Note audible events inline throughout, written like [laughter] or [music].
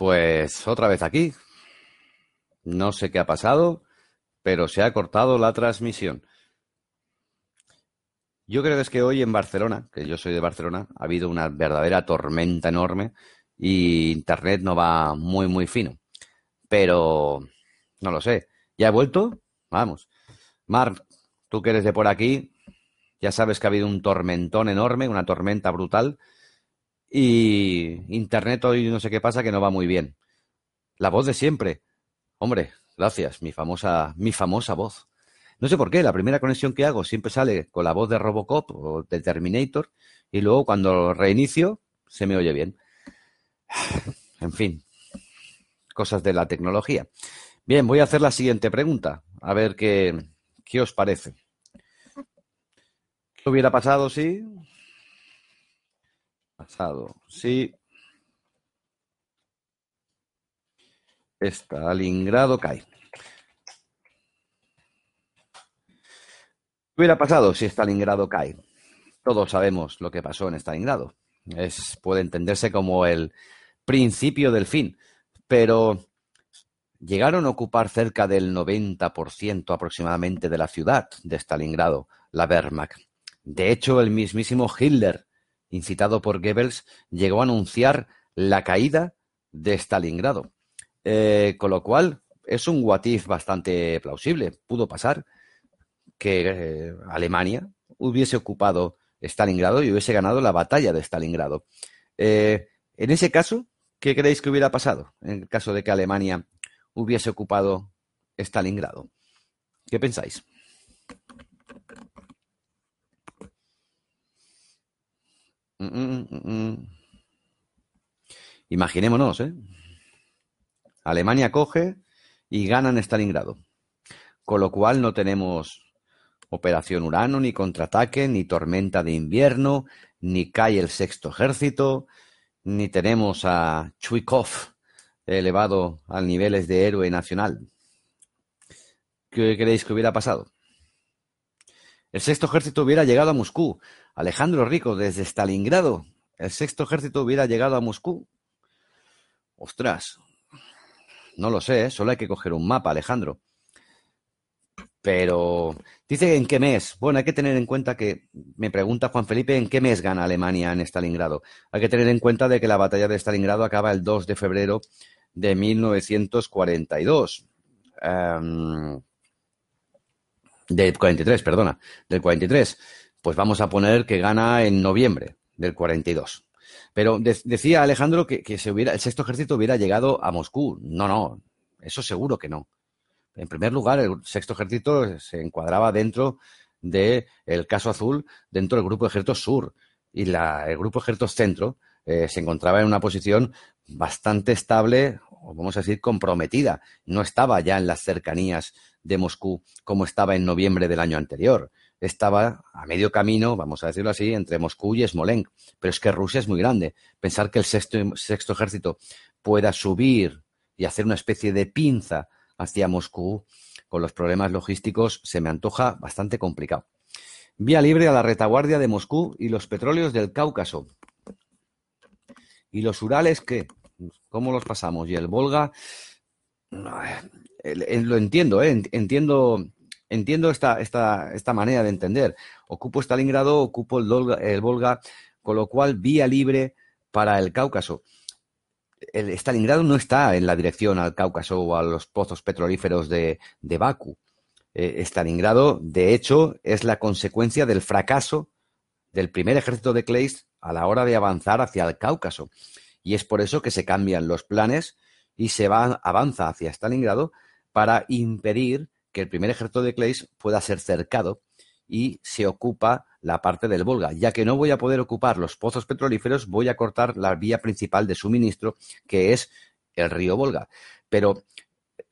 Pues otra vez aquí. No sé qué ha pasado, pero se ha cortado la transmisión. Yo creo que es que hoy en Barcelona, que yo soy de Barcelona, ha habido una verdadera tormenta enorme y Internet no va muy, muy fino. Pero no lo sé. ¿Ya he vuelto? Vamos. Mar, tú que eres de por aquí, ya sabes que ha habido un tormentón enorme, una tormenta brutal. Y Internet hoy no sé qué pasa, que no va muy bien. La voz de siempre. Hombre, gracias, mi famosa, mi famosa voz. No sé por qué, la primera conexión que hago siempre sale con la voz de Robocop o de Terminator y luego cuando reinicio se me oye bien. [sighs] En fin, cosas de la tecnología. Bien, voy a hacer la siguiente pregunta, a ver qué, qué os parece. ¿Qué hubiera pasado si... Pasado, si... Stalingrado cae. ¿Qué hubiera pasado si Stalingrado cae? Todos sabemos lo que pasó en Stalingrado. Es, puede entenderse como el principio del fin, pero llegaron a ocupar cerca del 90% aproximadamente de la ciudad de Stalingrado, la Wehrmacht. De hecho, el mismísimo Hitler, incitado por Goebbels, llegó a anunciar la caída de Stalingrado. Eh, con lo cual, es un what bastante plausible. Pudo pasar que eh, Alemania hubiese ocupado Stalingrado y hubiese ganado la batalla de Stalingrado. Eh, en ese caso, ¿qué creéis que hubiera pasado en el caso de que Alemania hubiese ocupado Stalingrado? ¿Qué pensáis? Mm, mm, mm, Imaginémonos, ¿eh? Alemania coge y gana en Stalingrado. Con lo cual no tenemos Operación Urano, ni contraataque, ni tormenta de invierno, ni cae el sexto ejército, ni tenemos a Chuikov elevado a niveles de héroe nacional. ¿Qué creéis que hubiera pasado? El sexto ejército hubiera llegado a Moscú. Alejandro Rico, desde Stalingrado, el sexto ejército hubiera llegado a Moscú. Ostras, no lo sé, ¿eh? solo hay que coger un mapa, Alejandro. Pero dice en qué mes. Bueno, hay que tener en cuenta que, me pregunta Juan Felipe, ¿en qué mes gana Alemania en Stalingrado? Hay que tener en cuenta de que la batalla de Stalingrado acaba el 2 de febrero de 1942. Um, del 43, perdona, del 43. Pues vamos a poner que gana en noviembre del 42. Pero decía Alejandro que, se hubiera, el sexto ejército hubiera llegado a Moscú. No, no, eso seguro que no. En primer lugar, el sexto ejército se encuadraba dentro del caso azul, dentro del grupo de ejércitos sur. Y la, el grupo de ejércitos centro eh, se encontraba en una posición bastante estable, o vamos a decir, comprometida. No estaba ya en las cercanías de Moscú como estaba en noviembre del año anterior. Estaba a medio camino, vamos a decirlo así, entre Moscú y Smolensk. Pero es que Rusia es muy grande. Pensar que el sexto, sexto ejército pueda subir y hacer una especie de pinza hacia Moscú con los problemas logísticos se me antoja bastante complicado. Vía libre a la retaguardia de Moscú y los petróleos del Cáucaso. ¿Y los Urales qué? ¿Cómo los pasamos? Y el Volga, lo entiendo, ¿eh? entiendo, entiendo esta, esta, esta manera de entender. Ocupo Stalingrado, ocupo el, Volga, con lo cual vía libre para el Cáucaso el Stalingrado no está en la dirección al Cáucaso o a los pozos petrolíferos de, de Bakú. Eh, Stalingrado, de hecho, es la consecuencia del fracaso del primer ejército de Kleist a la hora de avanzar hacia el Cáucaso. Y es por eso que se cambian los planes y se va, avanza hacia Stalingrado para impedir que el primer ejército de Kleist pueda ser cercado y se ocupa la parte del Volga. Ya que no voy a poder ocupar los pozos petrolíferos, voy a cortar la vía principal de suministro, que es el río Volga. Pero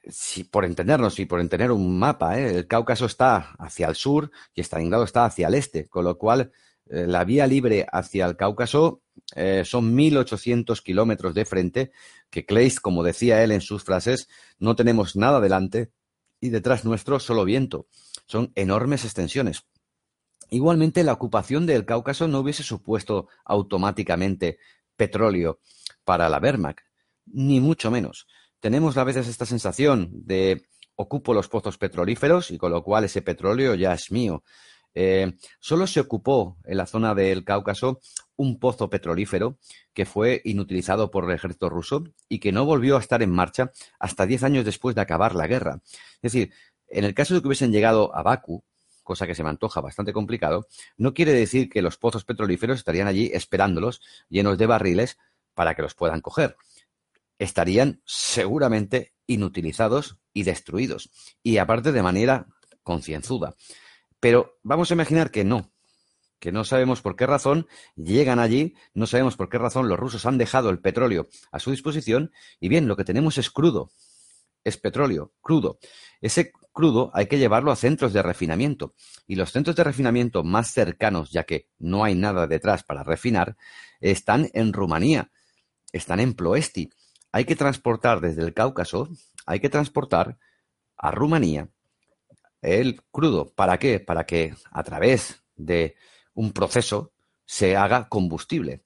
si, por entendernos y por entender un mapa, ¿eh? el Cáucaso está hacia el sur y Stalingrado está hacia el este, con lo cual eh, la vía libre hacia el Cáucaso eh, son 1.800 kilómetros de frente, que Kleist, como decía él en sus frases, no tenemos nada delante y detrás nuestro solo viento. Son enormes extensiones. Igualmente, la ocupación del Cáucaso no hubiese supuesto automáticamente petróleo para la Wehrmacht. Ni mucho menos. Tenemos a veces esta sensación de ocupo los pozos petrolíferos y con lo cual ese petróleo ya es mío. Eh, solo se ocupó en la zona del Cáucaso un pozo petrolífero que fue inutilizado por el ejército ruso y que no volvió a estar en marcha hasta diez años después de acabar la guerra. Es decir, en el caso de que hubiesen llegado a Bakú, cosa que se me antoja bastante complicado, no quiere decir que los pozos petrolíferos estarían allí esperándolos llenos de barriles para que los puedan coger. Estarían seguramente inutilizados y destruidos, y aparte de manera concienzuda. Pero vamos a imaginar que no, que no sabemos por qué razón llegan allí, no sabemos por qué razón los rusos han dejado el petróleo a su disposición, y bien, lo que tenemos es crudo, es petróleo, crudo. Ese crudo hay que llevarlo a centros de refinamiento, y los centros de refinamiento más cercanos, ya que no hay nada detrás para refinar, están en Rumanía, están en Ploesti. Hay que transportar desde el Cáucaso, hay que transportar a Rumanía el crudo. ¿Para qué? Para que a través de un proceso se haga combustible.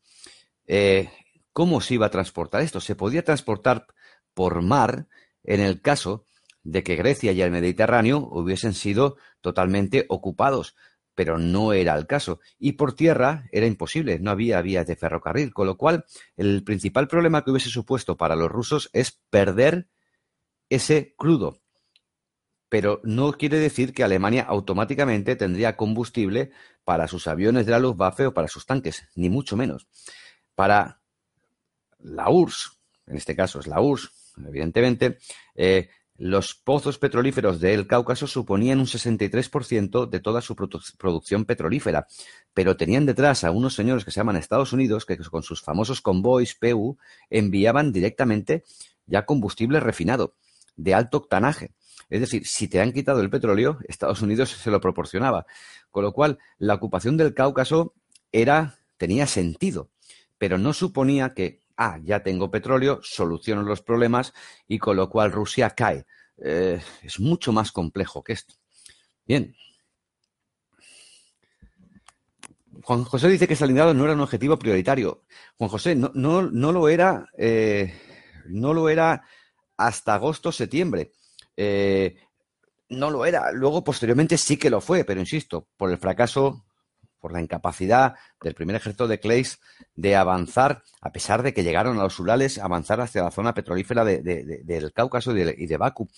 Eh, ¿Cómo se iba a transportar esto? Se podía transportar por mar en el caso de que Grecia y el Mediterráneo hubiesen sido totalmente ocupados, pero no era el caso. Y por tierra era imposible, no había vías de ferrocarril, con lo cual el principal problema que hubiese supuesto para los rusos es perder ese crudo pero no quiere decir que Alemania automáticamente tendría combustible para sus aviones de la Luftwaffe o para sus tanques, ni mucho menos. Para la URSS, en este caso es la URSS, evidentemente, eh, los pozos petrolíferos del Cáucaso suponían un 63% de toda su producción petrolífera, pero tenían detrás a unos señores que se llaman Estados Unidos, que con sus famosos convoys PU enviaban directamente ya combustible refinado, de alto octanaje. Es decir, si te han quitado el petróleo, Estados Unidos se lo proporcionaba. Con lo cual, la ocupación del Cáucaso era, tenía sentido, pero no suponía que, ah, ya tengo petróleo, soluciono los problemas y con lo cual Rusia cae. Eh, es mucho más complejo que esto. Bien. Juan José dice que Stalingrado no era un objetivo prioritario. Juan José, no, no, no lo era, eh, no lo era hasta agosto-septiembre. Eh, no lo era. Luego, posteriormente, sí que lo fue, pero insisto, por el fracaso, por la incapacidad del primer ejército de Clays de avanzar, a pesar de que llegaron a los Urales, avanzar hacia la zona petrolífera del Cáucaso y de, Bakú.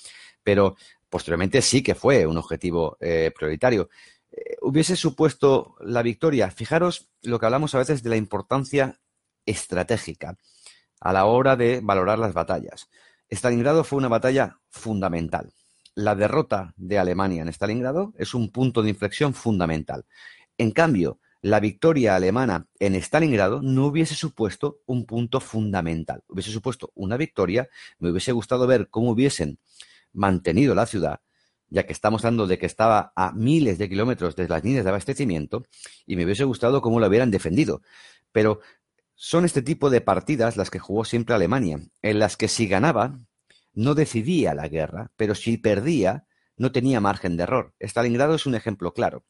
Pero posteriormente sí que fue un objetivo eh, prioritario. Eh, hubiese supuesto la victoria. Fijaros lo que hablamos a veces de la importancia estratégica a la hora de valorar las batallas. Stalingrado fue una batalla fundamental. La derrota de Alemania en Stalingrado es un punto de inflexión fundamental. En cambio, la victoria alemana en Stalingrado no hubiese supuesto un punto fundamental. Hubiese supuesto una victoria. Me hubiese gustado ver cómo hubiesen mantenido la ciudad, ya que estamos hablando de que estaba a miles de kilómetros de las líneas de abastecimiento, y me hubiese gustado cómo lo hubieran defendido. Pero son este tipo de partidas las que jugó siempre Alemania, en las que si ganaba, no decidía la guerra, pero si perdía, no tenía margen de error. Stalingrado es un ejemplo claro.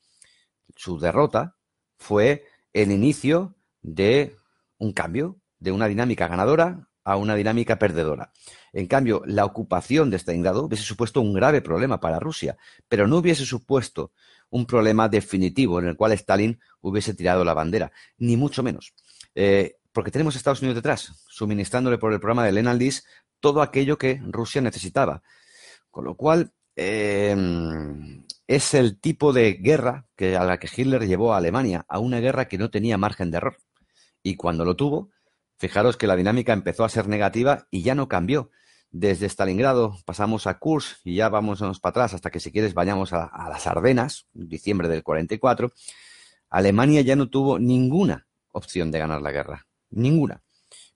Su derrota fue el inicio de un cambio, de una dinámica ganadora a una dinámica perdedora. En cambio, la ocupación de Stalingrado hubiese supuesto un grave problema para Rusia, pero no hubiese supuesto un problema definitivo en el cual Stalin hubiese tirado la bandera, ni mucho menos. Eh, porque tenemos a Estados Unidos detrás, suministrándole por el programa de Lenal todo aquello que Rusia necesitaba. Con lo cual, em, es el tipo de guerra que, a la que Hitler llevó a Alemania, a una guerra que no tenía margen de error. Y cuando lo tuvo, fijaros que la dinámica empezó a ser negativa y ya no cambió. Desde Stalingrado pasamos a Kursk y ya vamos para atrás hasta que si quieres vayamos a, a las Ardenas, diciembre del 44. Alemania ya no tuvo ninguna opción de ganar la guerra. Ninguna.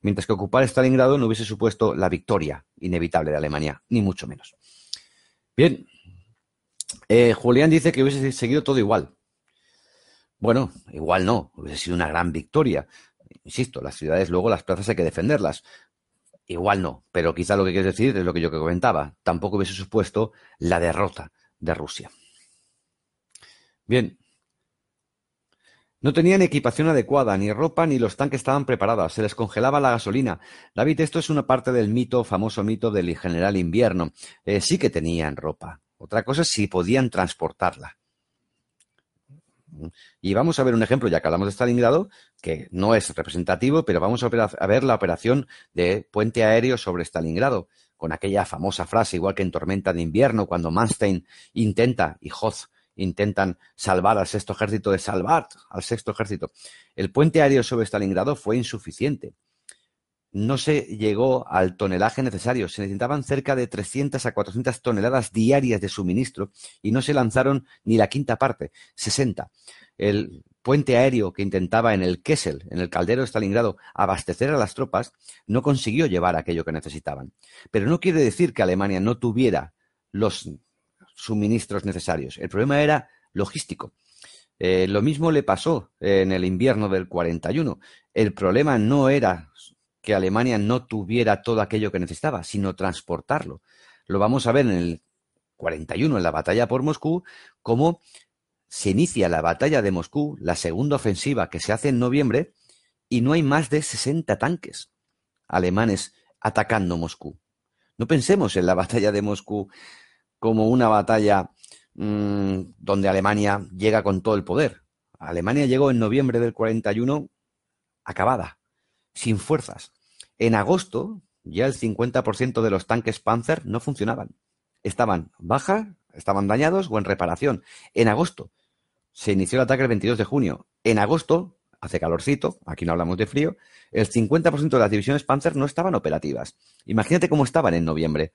Mientras que ocupar Stalingrado no hubiese supuesto la victoria inevitable de Alemania, ni mucho menos. Bien. Eh, Julián dice que hubiese seguido todo igual. Bueno, igual no, hubiese sido una gran victoria. Insisto, las ciudades luego, las plazas hay que defenderlas. Igual no, pero quizá lo que quieres decir es lo que yo comentaba. Tampoco hubiese supuesto la derrota de Rusia. Bien, No tenían equipación adecuada, ni ropa, ni los tanques estaban preparados, se les congelaba la gasolina. David, esto es una parte del mito, famoso mito del general invierno. Eh, sí que tenían ropa. Otra cosa es si podían transportarla. Y vamos a ver un ejemplo, ya que hablamos de Stalingrado, que no es representativo, pero vamos a ver la operación de puente aéreo sobre Stalingrado, con aquella famosa frase, igual que en Tormenta de Invierno, cuando Manstein intenta, y Hoth intentan salvar al sexto ejército de salvar al sexto ejército. El puente aéreo sobre Stalingrado fue insuficiente. No se llegó al tonelaje necesario. Se necesitaban cerca de 300 a 400 toneladas diarias de suministro y no se lanzaron ni la quinta parte, 60. El puente aéreo que intentaba en el Kessel, en el caldero de Stalingrado, abastecer a las tropas, no consiguió llevar aquello que necesitaban. Pero no quiere decir que Alemania no tuviera los suministros necesarios. El problema era logístico. Eh, lo mismo le pasó en el invierno del 41. El problema no era que Alemania no tuviera todo aquello que necesitaba, sino transportarlo. Lo vamos a ver en el 41, en la batalla por Moscú, cómo se inicia la batalla de Moscú, la segunda ofensiva que se hace en noviembre, y no hay más de 60 tanques alemanes atacando Moscú. No pensemos en la batalla de Moscú como una batalla mmm, donde Alemania llega con todo el poder. Alemania llegó en noviembre del 41 acabada, sin fuerzas. En agosto, ya el 50% de los tanques Panzer no funcionaban. Estaban baja, estaban dañados o en reparación. En agosto se inició el ataque el 22 de junio. En agosto, hace calorcito, aquí no hablamos de frío, el 50% de las divisiones Panzer no estaban operativas. Imagínate cómo estaban en noviembre.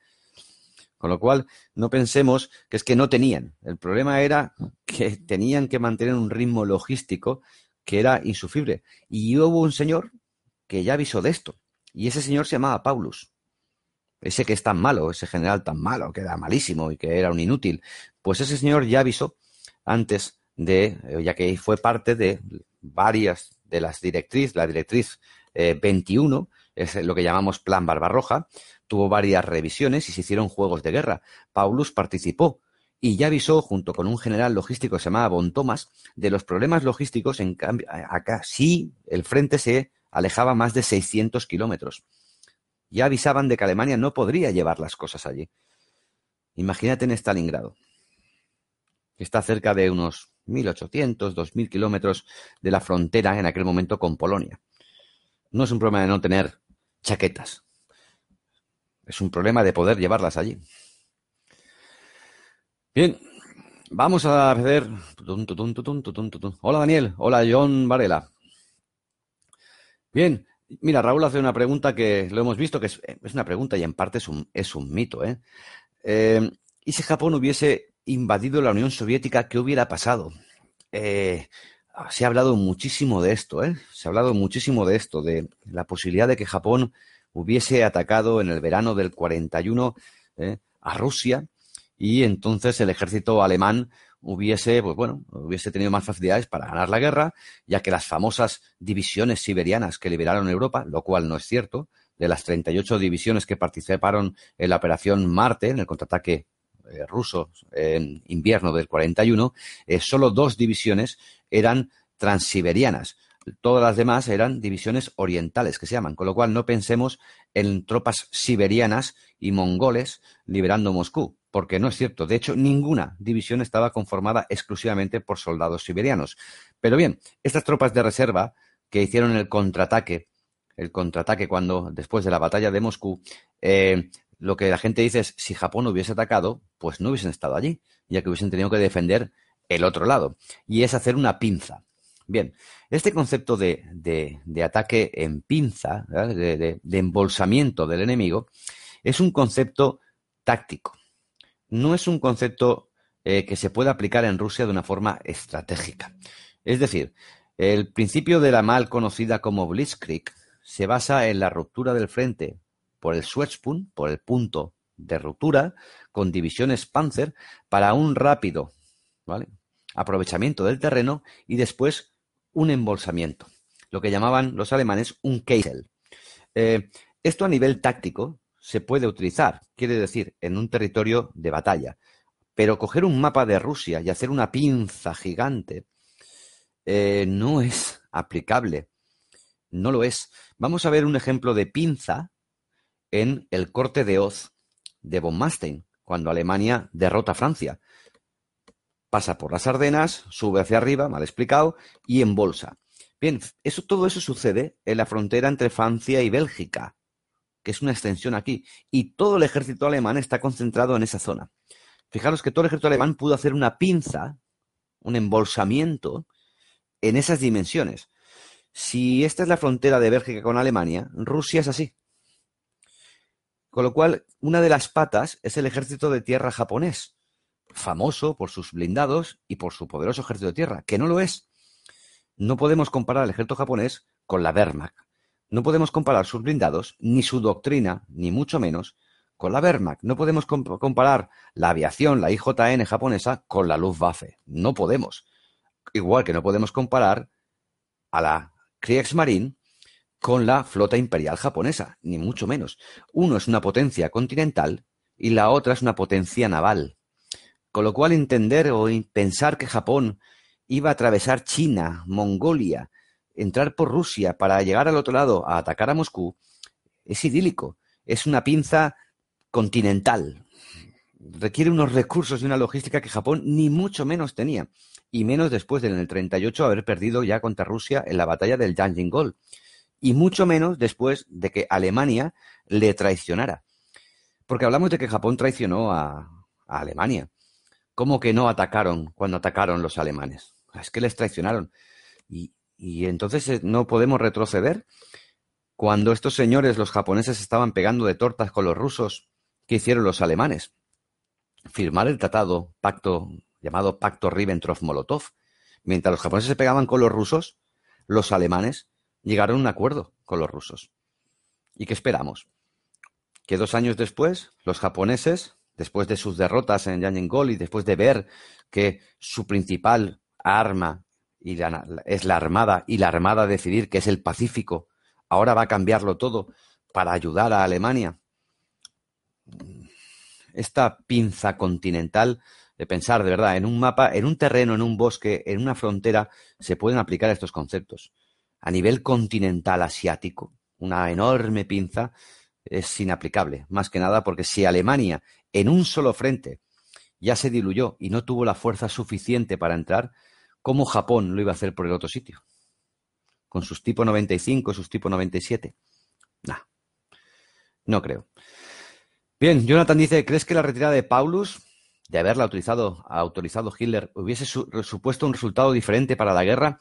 Con lo cual, no pensemos que es que no tenían. El problema era que tenían que mantener un ritmo logístico que era insufrible. Y hubo un señor que ya avisó de esto. Y ese señor se llamaba Paulus. Ese que es tan malo, ese general tan malo, que era malísimo y que era un inútil. Pues ese señor ya avisó antes de, eh, ya que fue parte de varias de las directrices, la directriz 21, eh, es lo que llamamos Plan Barbarroja, tuvo varias revisiones y se hicieron juegos de guerra. Paulus participó y ya avisó, junto con un general logístico que se llamaba Bon Thomas, de los problemas logísticos en cambio, acá sí el frente se alejaba más de 600 kilómetros. Ya avisaban de que Alemania no podría llevar las cosas allí. Imagínate en Stalingrado, que está cerca de unos 1.800, 2.000 kilómetros de la frontera en aquel momento con Polonia. No es un problema de no tener chaquetas, es un problema de poder llevarlas allí. Bien, vamos a ver. Hola Daniel, hola John Varela. Bien, mira, Raúl hace una pregunta que lo hemos visto, que es, una pregunta y en parte es un, es un mito. ¿eh? ¿eh? y si Japón hubiese invadido la Unión Soviética, qué hubiera pasado? Eh, se ha hablado muchísimo de esto, ¿eh? Se ha hablado muchísimo de esto, de la posibilidad de que Japón hubiese atacado en el verano del 41 ¿eh? a Rusia y entonces el ejército alemán hubiese, pues bueno, hubiese tenido más facilidades para ganar la guerra, ya que las famosas divisiones siberianas que liberaron Europa, lo cual no es cierto, de las 38 divisiones que participaron en la operación Marte, en el contraataque eh, ruso en invierno del 41, eh, solo dos divisiones eran transiberianas. Todas las demás eran divisiones orientales, que se llaman, con lo cual no pensemos en tropas siberianas y mongoles liberando Moscú, porque no es cierto. De hecho, ninguna división estaba conformada exclusivamente por soldados siberianos. Pero bien, estas tropas de reserva que hicieron el contraataque, el contraataque cuando, después de la batalla de Moscú, eh, lo que la gente dice es, si Japón hubiese atacado, pues no hubiesen estado allí, ya que hubiesen tenido que defender el otro lado. Y es hacer una pinza. Bien, este concepto de, ataque en pinza, de, embolsamiento del enemigo, es un concepto táctico. No es un concepto eh, que se pueda aplicar en Rusia de una forma estratégica. Es decir, el principio de la mal conocida como Blitzkrieg se basa en la ruptura del frente por el Schwarzpunkt, por el punto de ruptura, con divisiones Panzer, para un rápido aprovechamiento del terreno y después un embolsamiento, lo que llamaban los alemanes un Keisel. Eh, esto a nivel táctico se puede utilizar, quiere decir, en un territorio de batalla, pero coger un mapa de Rusia y hacer una pinza gigante eh, no es aplicable. No lo es. Vamos a ver un ejemplo de pinza en el corte de Oz de von Manstein, cuando Alemania derrota a Francia. Pasa por las Ardenas, sube hacia arriba, mal explicado, y embolsa. Bien, eso, todo eso sucede en la frontera entre Francia y Bélgica, que es una extensión aquí, y todo el ejército alemán está concentrado en esa zona. Fijaros que todo el ejército alemán pudo hacer una pinza, un embolsamiento, en esas dimensiones. Si esta es la frontera de Bélgica con Alemania, Rusia es así. Con lo cual, una de las patas es el ejército de tierra japonés, famoso por sus blindados y por su poderoso ejército de tierra, que no lo es. No podemos comparar el ejército japonés con la Wehrmacht. No podemos comparar sus blindados, ni su doctrina, ni mucho menos, con la Wehrmacht. No podemos comparar la aviación, la IJN japonesa, con la Luftwaffe. No podemos. Igual que no podemos comparar a la Kriegsmarine con la flota imperial japonesa, ni mucho menos. Uno es una potencia continental y la otra es una potencia naval. Con lo cual entender o pensar que Japón iba a atravesar China, Mongolia, entrar por Rusia para llegar al otro lado a atacar a Moscú, es idílico. Es una pinza continental. Requiere unos recursos y una logística que Japón ni mucho menos tenía y menos después de en el 38 haber perdido ya contra Rusia en la batalla del Gol, y mucho menos después de que Alemania le traicionara. Porque hablamos de que Japón traicionó a, Alemania. ¿Cómo que no atacaron cuando atacaron los alemanes? Es que les traicionaron. Y, y entonces eh, no podemos retroceder. Cuando estos señores, los japoneses, estaban pegando de tortas con los rusos, ¿qué hicieron los alemanes? Firmar el tratado, pacto llamado Pacto Ribbentrop-Molotov. Mientras los japoneses se pegaban con los rusos, los alemanes llegaron a un acuerdo con los rusos. ¿Y qué esperamos? Que dos años después, los japoneses, después de sus derrotas en Yanjingol y después de ver que su principal arma es la armada y la armada decidir que es el Pacífico, ahora va a cambiarlo todo para ayudar a Alemania. Esta pinza continental de pensar de verdad en un mapa, en un terreno, en un bosque, en una frontera, se pueden aplicar estos conceptos. A nivel continental asiático, una enorme pinza es inaplicable, más que nada porque si Alemania en un solo frente ya se diluyó y no tuvo la fuerza suficiente para entrar, ¿cómo Japón lo iba a hacer por el otro sitio? Con sus tipo 95, sus tipo 97. Nah, no creo. Bien, Jonathan dice, ¿crees que la retirada de Paulus de haberla autorizado, autorizado Hitler hubiese supuesto un resultado diferente para la guerra?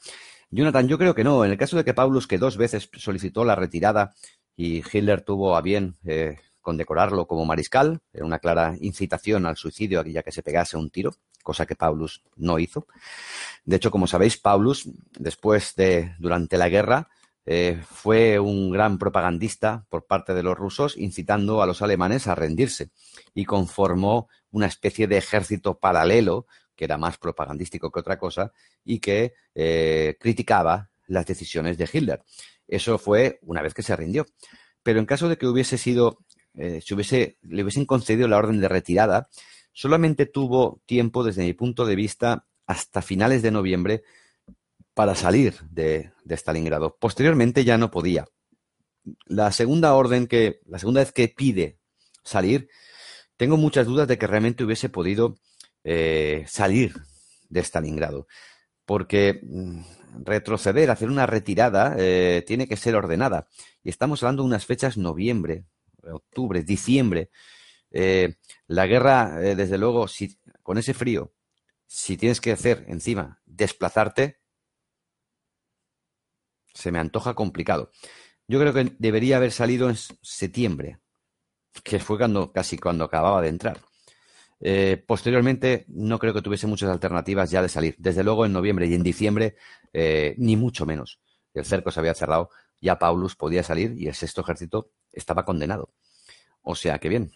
Jonathan, yo creo que no. En el caso de que Paulus, que dos veces solicitó la retirada y Hitler tuvo a bien eh, condecorarlo como mariscal, era una clara incitación al suicidio, ya que se pegase un tiro, cosa que Paulus no hizo. De hecho, como sabéis, Paulus, después de, durante la guerra, eh, fue un gran propagandista por parte de los rusos, incitando a los alemanes a rendirse y conformó una especie de ejército paralelo que era más propagandístico que otra cosa y que eh, criticaba las decisiones de Hitler. Eso fue una vez que se rindió. Pero en caso de que hubiese sido, eh, si hubiese, le hubiesen concedido la orden de retirada, solamente tuvo tiempo, desde mi punto de vista, hasta finales de noviembre para salir de, Stalingrado. Posteriormente ya no podía. La segunda orden que, la segunda vez que pide salir, tengo muchas dudas de que realmente hubiese podido eh, salir de Stalingrado, porque mm, retroceder, hacer una retirada, eh, tiene que ser ordenada. Y estamos hablando de unas fechas noviembre, octubre, diciembre. Eh, la guerra, desde luego, con ese frío, si tienes que hacer encima desplazarte, se me antoja complicado. Yo creo que debería haber salido en septiembre, que fue cuando casi cuando acababa de entrar. Eh, posteriormente, no creo que tuviese muchas alternativas ya de salir. Desde luego, en noviembre y en diciembre, eh, ni mucho menos. El cerco se había cerrado, ya Paulus podía salir y el sexto ejército estaba condenado. O sea que bien.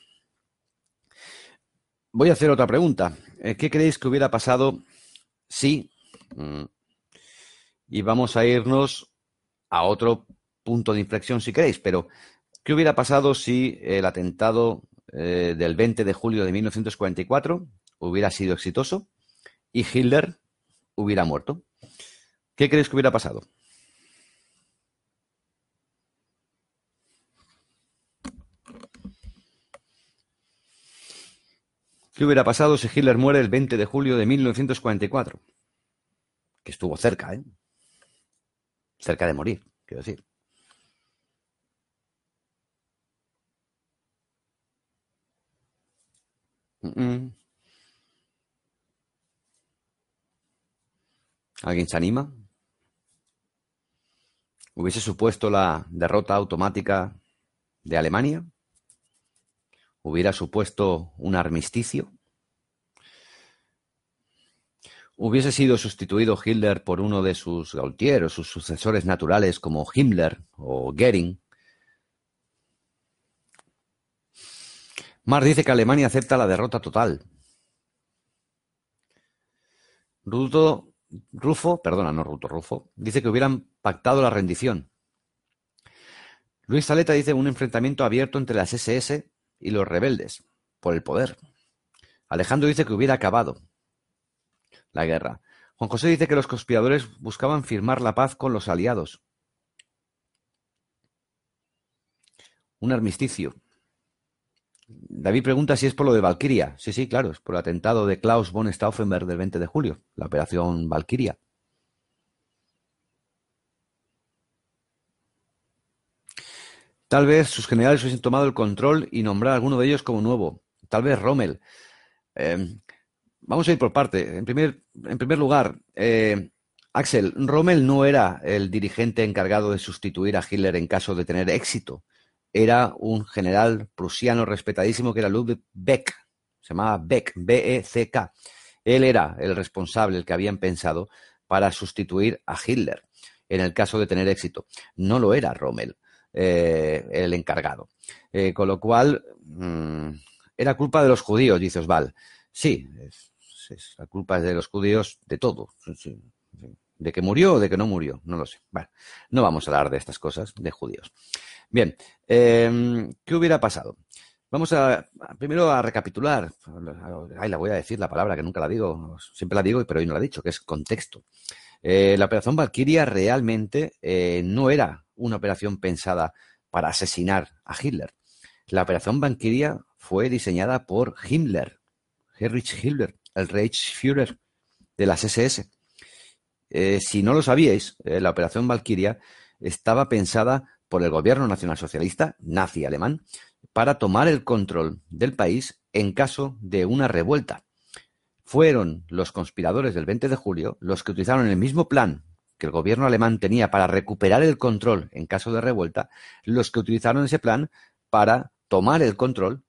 Voy a hacer otra pregunta. Eh, ¿Qué creéis que hubiera pasado si... Mm, y vamos a irnos a otro punto de inflexión si queréis, pero ¿qué hubiera pasado si el atentado eh, del 20 de julio de 1944 hubiera sido exitoso y Hitler hubiera muerto? ¿Qué crees que hubiera pasado? ¿Qué hubiera pasado si Hitler muere el 20 de julio de 1944? Que estuvo cerca, ¿eh? Cerca de morir, quiero decir. ¿Alguien se anima? ¿Hubiese supuesto la derrota automática de Alemania? ¿Hubiera supuesto un armisticio? ¿Hubiese sido sustituido Hitler por uno de sus Gaultier o sus sucesores naturales como Himmler o Goering? Marx dice que Alemania acepta la derrota total. Ruto, Rufo, perdona, no Ruto, Rufo, dice que hubieran pactado la rendición. Luis Saleta dice un enfrentamiento abierto entre las SS y los rebeldes por el poder. Alejandro dice que hubiera acabado la guerra. Juan José dice que los conspiradores buscaban firmar la paz con los aliados. Un armisticio. David pregunta si es por lo de Valkyria. Sí, sí, claro, es por el atentado de Klaus von Stauffenberg del 20 de julio, la operación Valkyria. Tal vez sus generales hubiesen tomado el control y nombrar a alguno de ellos como nuevo. Tal vez Rommel. Em, vamos a ir por parte. En primer, en primer lugar, eh, Axel, Rommel no era el dirigente encargado de sustituir a Hitler en caso de tener éxito era un general prusiano respetadísimo que era Ludwig Beck, se llamaba Beck, B-E-C-K. Él era el responsable, el que habían pensado para sustituir a Hitler en el caso de tener éxito. No lo era Rommel, eh, el encargado. Eh, con lo cual, mm, era culpa de los judíos, dice Osval. Sí, es, la culpa de los judíos de todo. De que murió o de que no murió, no lo sé. Bueno, no vamos a hablar de estas cosas, de judíos. Bien, em, ¿qué hubiera pasado? Vamos a, primero a recapitular. Ay, la voy a decir la palabra que nunca la digo, siempre la digo, pero hoy no la he dicho, que es contexto. Eh, la operación Valkyria realmente no era una operación pensada para asesinar a Hitler. La operación Valkyria fue diseñada por Himmler, Heinrich Himmler, el Reichsführer de las SS. Eh, si no lo sabíais, la operación Valkyria estaba pensada por el gobierno nacionalsocialista nazi alemán para tomar el control del país en caso de una revuelta. Fueron los conspiradores del 20 de julio los que utilizaron el mismo plan que el gobierno alemán tenía para recuperar el control en caso de revuelta, los que utilizaron ese plan para tomar el control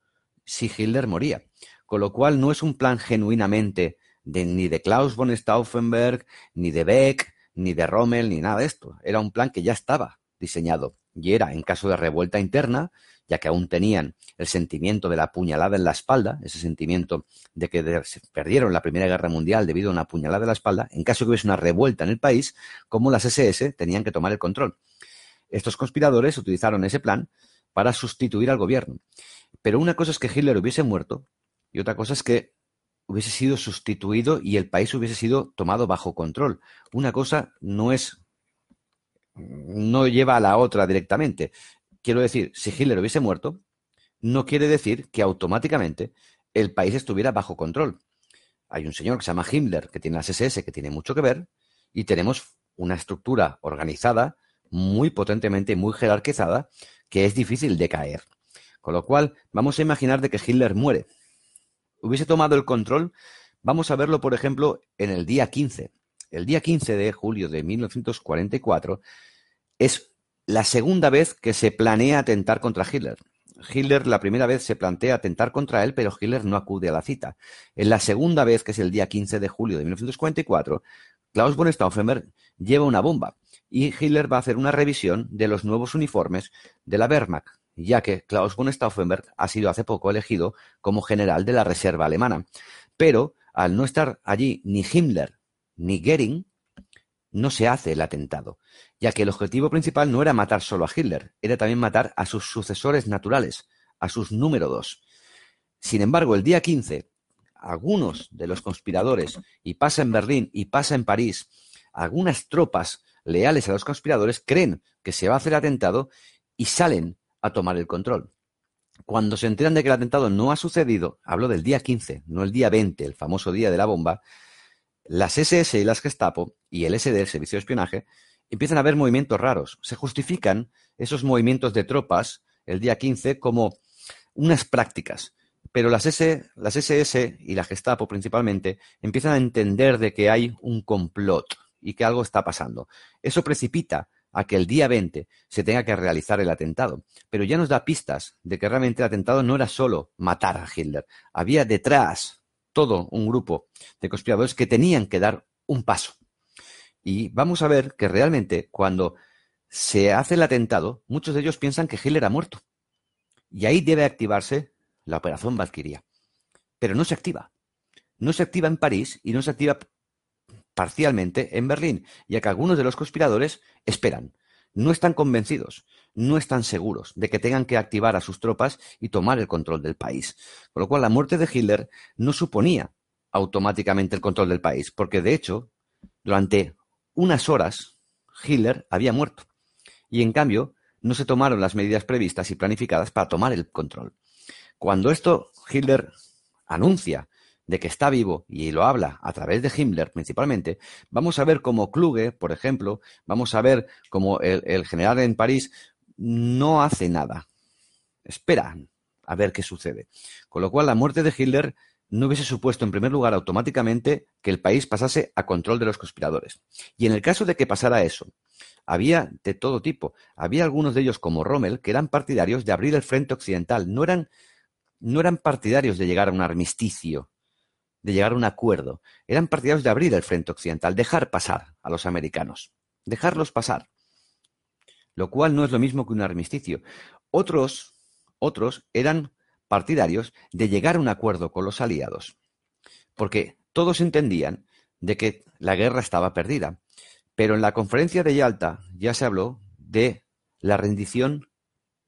si Hitler moría. Con lo cual no es un plan genuinamente de, ni de Klaus von Stauffenberg, ni de Beck, ni de Rommel, ni nada de esto. Era un plan que ya estaba diseñado y era en caso de revuelta interna, ya que aún tenían el sentimiento de la puñalada en la espalda, ese sentimiento de que perdieron la Primera Guerra Mundial debido a una puñalada en la espalda, en caso de que hubiese una revuelta en el país, como las SS tenían que tomar el control. Estos conspiradores utilizaron ese plan para sustituir al gobierno. Pero una cosa es que Hitler hubiese muerto y otra cosa es que hubiese sido sustituido y el país hubiese sido tomado bajo control. Una cosa no es no lleva a la otra directamente. Quiero decir, si Hitler hubiese muerto, no quiere decir que automáticamente el país estuviera bajo control. Hay un señor que se llama Himmler, que tiene las SS, que tiene mucho que ver, y tenemos una estructura organizada muy potentemente, muy jerarquizada, que es difícil de caer. Con lo cual, vamos a imaginar de que Hitler muere. Hubiese tomado el control, vamos a verlo, por ejemplo, en el día 15. El día 15 de julio de 1944 es la segunda vez que se planea atentar contra Hitler. Hitler la primera vez se plantea atentar contra él, pero Hitler no acude a la cita. En la segunda vez, que es el día 15 de julio de 1944, Klaus von Stauffenberg lleva una bomba y Hitler va a hacer una revisión de los nuevos uniformes de la Wehrmacht, ya que Klaus von Stauffenberg ha sido hace poco elegido como general de la Reserva Alemana. Pero al no estar allí ni Himmler ni Goering, no se hace el atentado, ya que el objetivo principal no era matar solo a Hitler, era también matar a sus sucesores naturales, a sus número dos. Sin embargo, el día 15, algunos de los conspiradores, y pasa en Berlín y pasa en París, algunas tropas leales a los conspiradores creen que se va a hacer atentado y salen a tomar el control. Cuando se enteran de que el atentado no ha sucedido, hablo del día 15, no el día 20, el famoso día de la bomba, las SS y las Gestapo y el SD, el Servicio de Espionaje, empiezan a ver movimientos raros. Se justifican esos movimientos de tropas el día 15 como unas prácticas. Pero las, las SS y la Gestapo principalmente empiezan a entender de que hay un complot y que algo está pasando. Eso precipita a que el día 20 se tenga que realizar el atentado. Pero ya nos da pistas de que realmente el atentado no era solo matar a Hitler. Había detrás todo un grupo de conspiradores que tenían que dar un paso. Y vamos a ver que realmente cuando se hace el atentado, muchos de ellos piensan que Hitler ha muerto. Y ahí debe activarse la operación Valkyria. Pero no se activa. No se activa en París y no se activa parcialmente en Berlín, ya que algunos de los conspiradores esperan, no están convencidos, no están seguros de que tengan que activar a sus tropas y tomar el control del país. Con lo cual, la muerte de Hitler no suponía automáticamente el control del país, porque de hecho, durante unas horas, Hitler había muerto. Y en cambio, no se tomaron las medidas previstas y planificadas para tomar el control. Cuando esto Hitler anuncia de que está vivo y lo habla a través de Himmler principalmente, vamos a ver cómo Kluge, por ejemplo, vamos a ver cómo el, general en París no hace nada. Espera a ver qué sucede. Con lo cual, la muerte de Hitler no hubiese supuesto, en primer lugar, automáticamente que el país pasase a control de los conspiradores. Y en el caso de que pasara eso, había de todo tipo. Había algunos de ellos, como Rommel, que eran partidarios de abrir el frente occidental. No eran, no eran partidarios de llegar a un armisticio de llegar a un acuerdo. Eran partidarios de abrir el frente occidental, dejar pasar a los americanos, dejarlos pasar. Lo cual no es lo mismo que un armisticio. Otros, otros eran partidarios de llegar a un acuerdo con los aliados, porque todos entendían de que la guerra estaba perdida. Pero en la conferencia de Yalta ya se habló de la rendición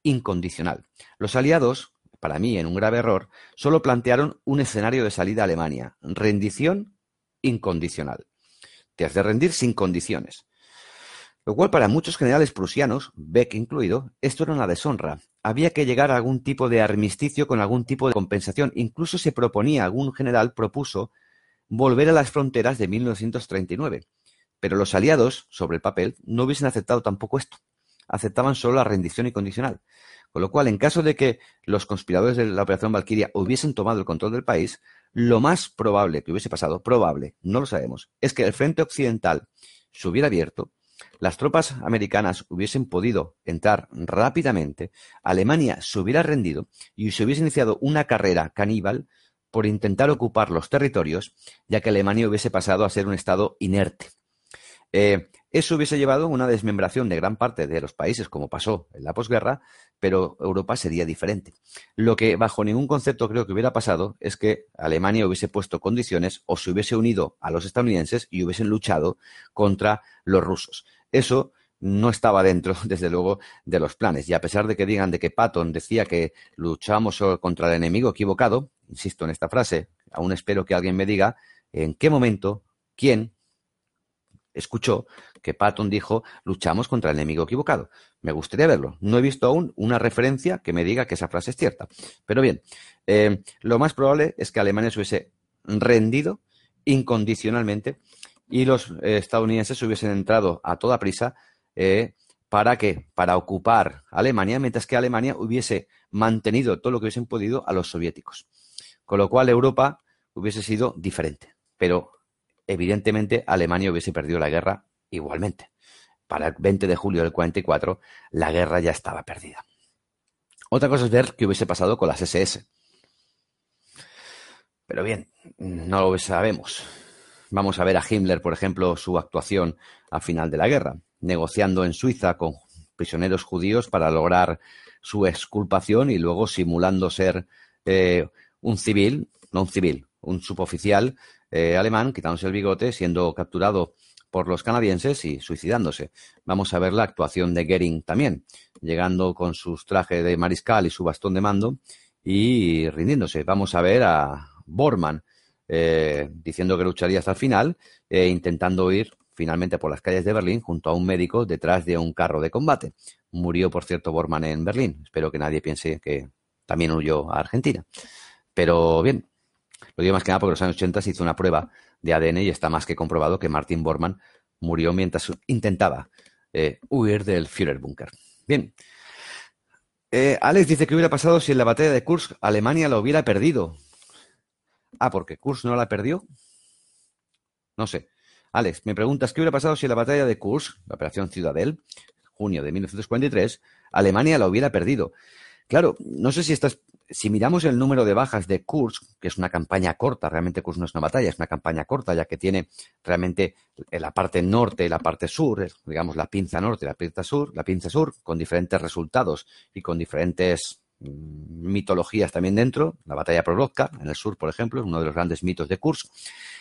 incondicional. Los aliados para mí en un grave error, solo plantearon un escenario de salida a Alemania, rendición incondicional. Te has de rendir sin condiciones. Lo cual para muchos generales prusianos, Beck incluido, esto era una deshonra. Había que llegar a algún tipo de armisticio con algún tipo de compensación. Incluso se proponía, algún general propuso volver a las fronteras de 1939. Pero los aliados, sobre el papel, no hubiesen aceptado tampoco esto. Aceptaban solo la rendición incondicional. Con lo cual, en caso de que los conspiradores de la Operación Valkyria hubiesen tomado el control del país, lo más probable que hubiese pasado, probable, no lo sabemos, es que el frente occidental se hubiera abierto, las tropas americanas hubiesen podido entrar rápidamente, Alemania se hubiera rendido y se hubiese iniciado una carrera caníbal por intentar ocupar los territorios, ya que Alemania hubiese pasado a ser un estado inerte. Eh, eso hubiese llevado a una desmembración de gran parte de los países, como pasó en la posguerra, pero Europa sería diferente. Lo que bajo ningún concepto creo que hubiera pasado es que Alemania hubiese puesto condiciones o se hubiese unido a los estadounidenses y hubiesen luchado contra los rusos. Eso no estaba dentro, [laughs] desde luego, de los planes. Y a pesar de que digan de que Patton decía que luchamos contra el enemigo equivocado, insisto en esta frase, aún espero que alguien me diga en qué momento, quién escuchó que Patton dijo luchamos contra el enemigo equivocado. Me gustaría verlo. No he visto aún una referencia que me diga que esa frase es cierta. Pero bien, eh, lo más probable es que Alemania se hubiese rendido incondicionalmente y los eh, estadounidenses hubiesen entrado a toda prisa eh, para qué? Para ocupar Alemania, mientras que Alemania hubiese mantenido todo lo que hubiesen podido a los soviéticos. Con lo cual Europa hubiese sido diferente. Pero evidentemente Alemania hubiese perdido la guerra igualmente. Para el 20 de julio del 44, la guerra ya estaba perdida. Otra cosa es ver qué hubiese pasado con las SS. Pero bien, no lo sabemos. Vamos a ver a Himmler, por ejemplo, su actuación al final de la guerra, negociando en Suiza con prisioneros judíos para lograr su exculpación y luego simulando ser eh, un civil, no un civil, un suboficial eh, alemán, quitándose el bigote, siendo capturado por los canadienses y suicidándose. Vamos a ver la actuación de Goering también, llegando con sus trajes de mariscal y su bastón de mando y rindiéndose. Vamos a ver a Bormann eh, diciendo que lucharía hasta el final e intentando huir finalmente por las calles de Berlín junto a un médico detrás de un carro de combate. Murió, por cierto, Bormann en Berlín. Espero que nadie piense que también huyó a Argentina. Pero bien, lo digo más que nada porque en los años 80 se hizo una prueba de ADN y está más que comprobado que Martin Bormann murió mientras intentaba eh, huir del Führerbunker. Bien. Eh, Alex dice que hubiera pasado si en la batalla de Kursk Alemania lo hubiera perdido. Ah, porque Kursk no la perdió. No sé. Alex, me preguntas qué hubiera pasado si en la batalla de Kursk, la operación Ciudadel, junio de 1943, Alemania la hubiera perdido. Claro, no sé si estás si miramos el número de bajas de Kursk, que es una campaña corta, realmente Kursk no es una batalla, es una campaña corta, ya que tiene realmente la parte norte y la parte sur, digamos la pinza norte y la pinza sur, la pinza sur, con diferentes resultados y con diferentes mm, mitologías también dentro. La batalla Prorozka, en el sur, por ejemplo, es uno de los grandes mitos de Kursk.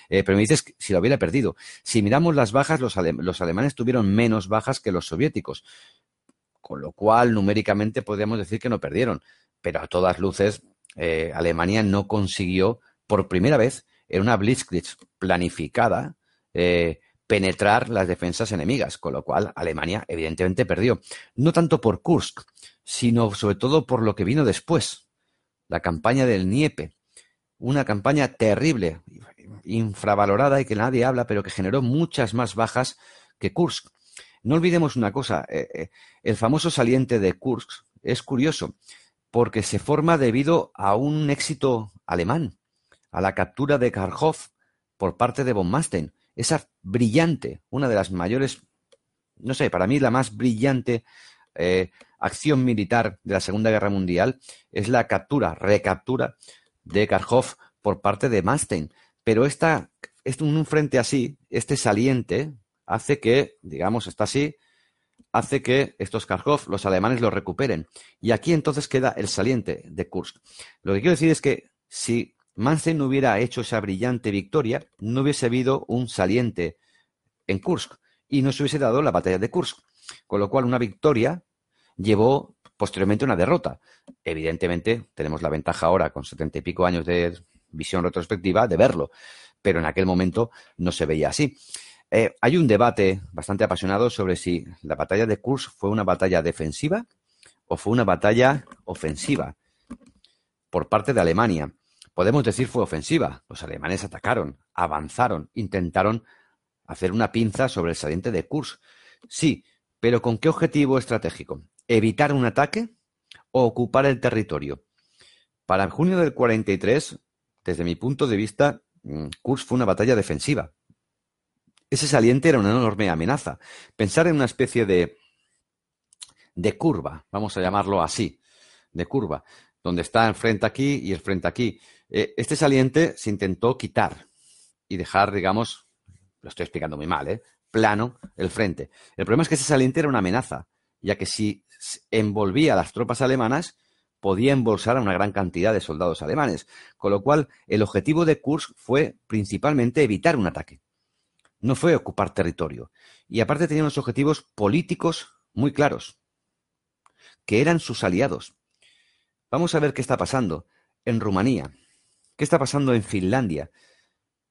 Eh, pero me dices si lo hubiera perdido. Si miramos las bajas, los, los alemanes tuvieron menos bajas que los soviéticos con lo cual numéricamente podríamos decir que no perdieron pero a todas luces eh, Alemania no consiguió por primera vez en una Blitzkrieg planificada eh, penetrar las defensas enemigas, con lo cual Alemania evidentemente perdió. No tanto por Kursk, sino sobre todo por lo que vino después, la campaña del Niepe, una campaña terrible, infravalorada y que nadie habla, pero que generó muchas más bajas que Kursk. No olvidemos una cosa, eh, el famoso saliente de Kursk es curioso porque se forma debido a un éxito alemán, a la captura de Kharkov por parte de von Manstein. Esa brillante, una de las mayores, no sé, para mí la más brillante eh, acción militar de la Segunda Guerra Mundial es la captura, recaptura de Kharkov por parte de Manstein. Pero esta, es un frente así, este saliente, hace que, digamos, está así, hace que estos Kharkov, los alemanes, los recuperen. Y aquí entonces queda el saliente de Kursk. Lo que quiero decir es que si Manstein no hubiera hecho esa brillante victoria, no hubiese habido un saliente en Kursk y no se hubiese dado la batalla de Kursk. Con lo cual, una victoria llevó posteriormente una derrota. Evidentemente, tenemos la ventaja ahora, con setenta y pico años de visión retrospectiva, de verlo. Pero en aquel momento no se veía así. Eh, hay un debate bastante apasionado sobre si la batalla de Kursk fue una batalla defensiva o fue una batalla ofensiva por parte de Alemania. Podemos decir fue ofensiva. Los alemanes atacaron, avanzaron, intentaron hacer una pinza sobre el saliente de Kursk. Sí, pero ¿con qué objetivo estratégico? ¿Evitar un ataque o ocupar el territorio? Para junio del 43, desde mi punto de vista, mm, Kursk fue una batalla defensiva. Ese saliente era una enorme amenaza. Pensar en una especie de, de curva, vamos a llamarlo así, de curva, donde está el frente aquí y el frente aquí. Eh, este saliente se intentó quitar y dejar, digamos, lo estoy explicando muy mal, ¿eh? plano el frente. El problema es que ese saliente era una amenaza, ya que si envolvía a las tropas alemanas, podía embolsar a una gran cantidad de soldados alemanes, con lo cual el objetivo de Kursk fue principalmente evitar un ataque no fue ocupar territorio. Y aparte tenía unos objetivos políticos muy claros, que eran sus aliados. Vamos a ver qué está pasando en Rumanía, qué está pasando en Finlandia,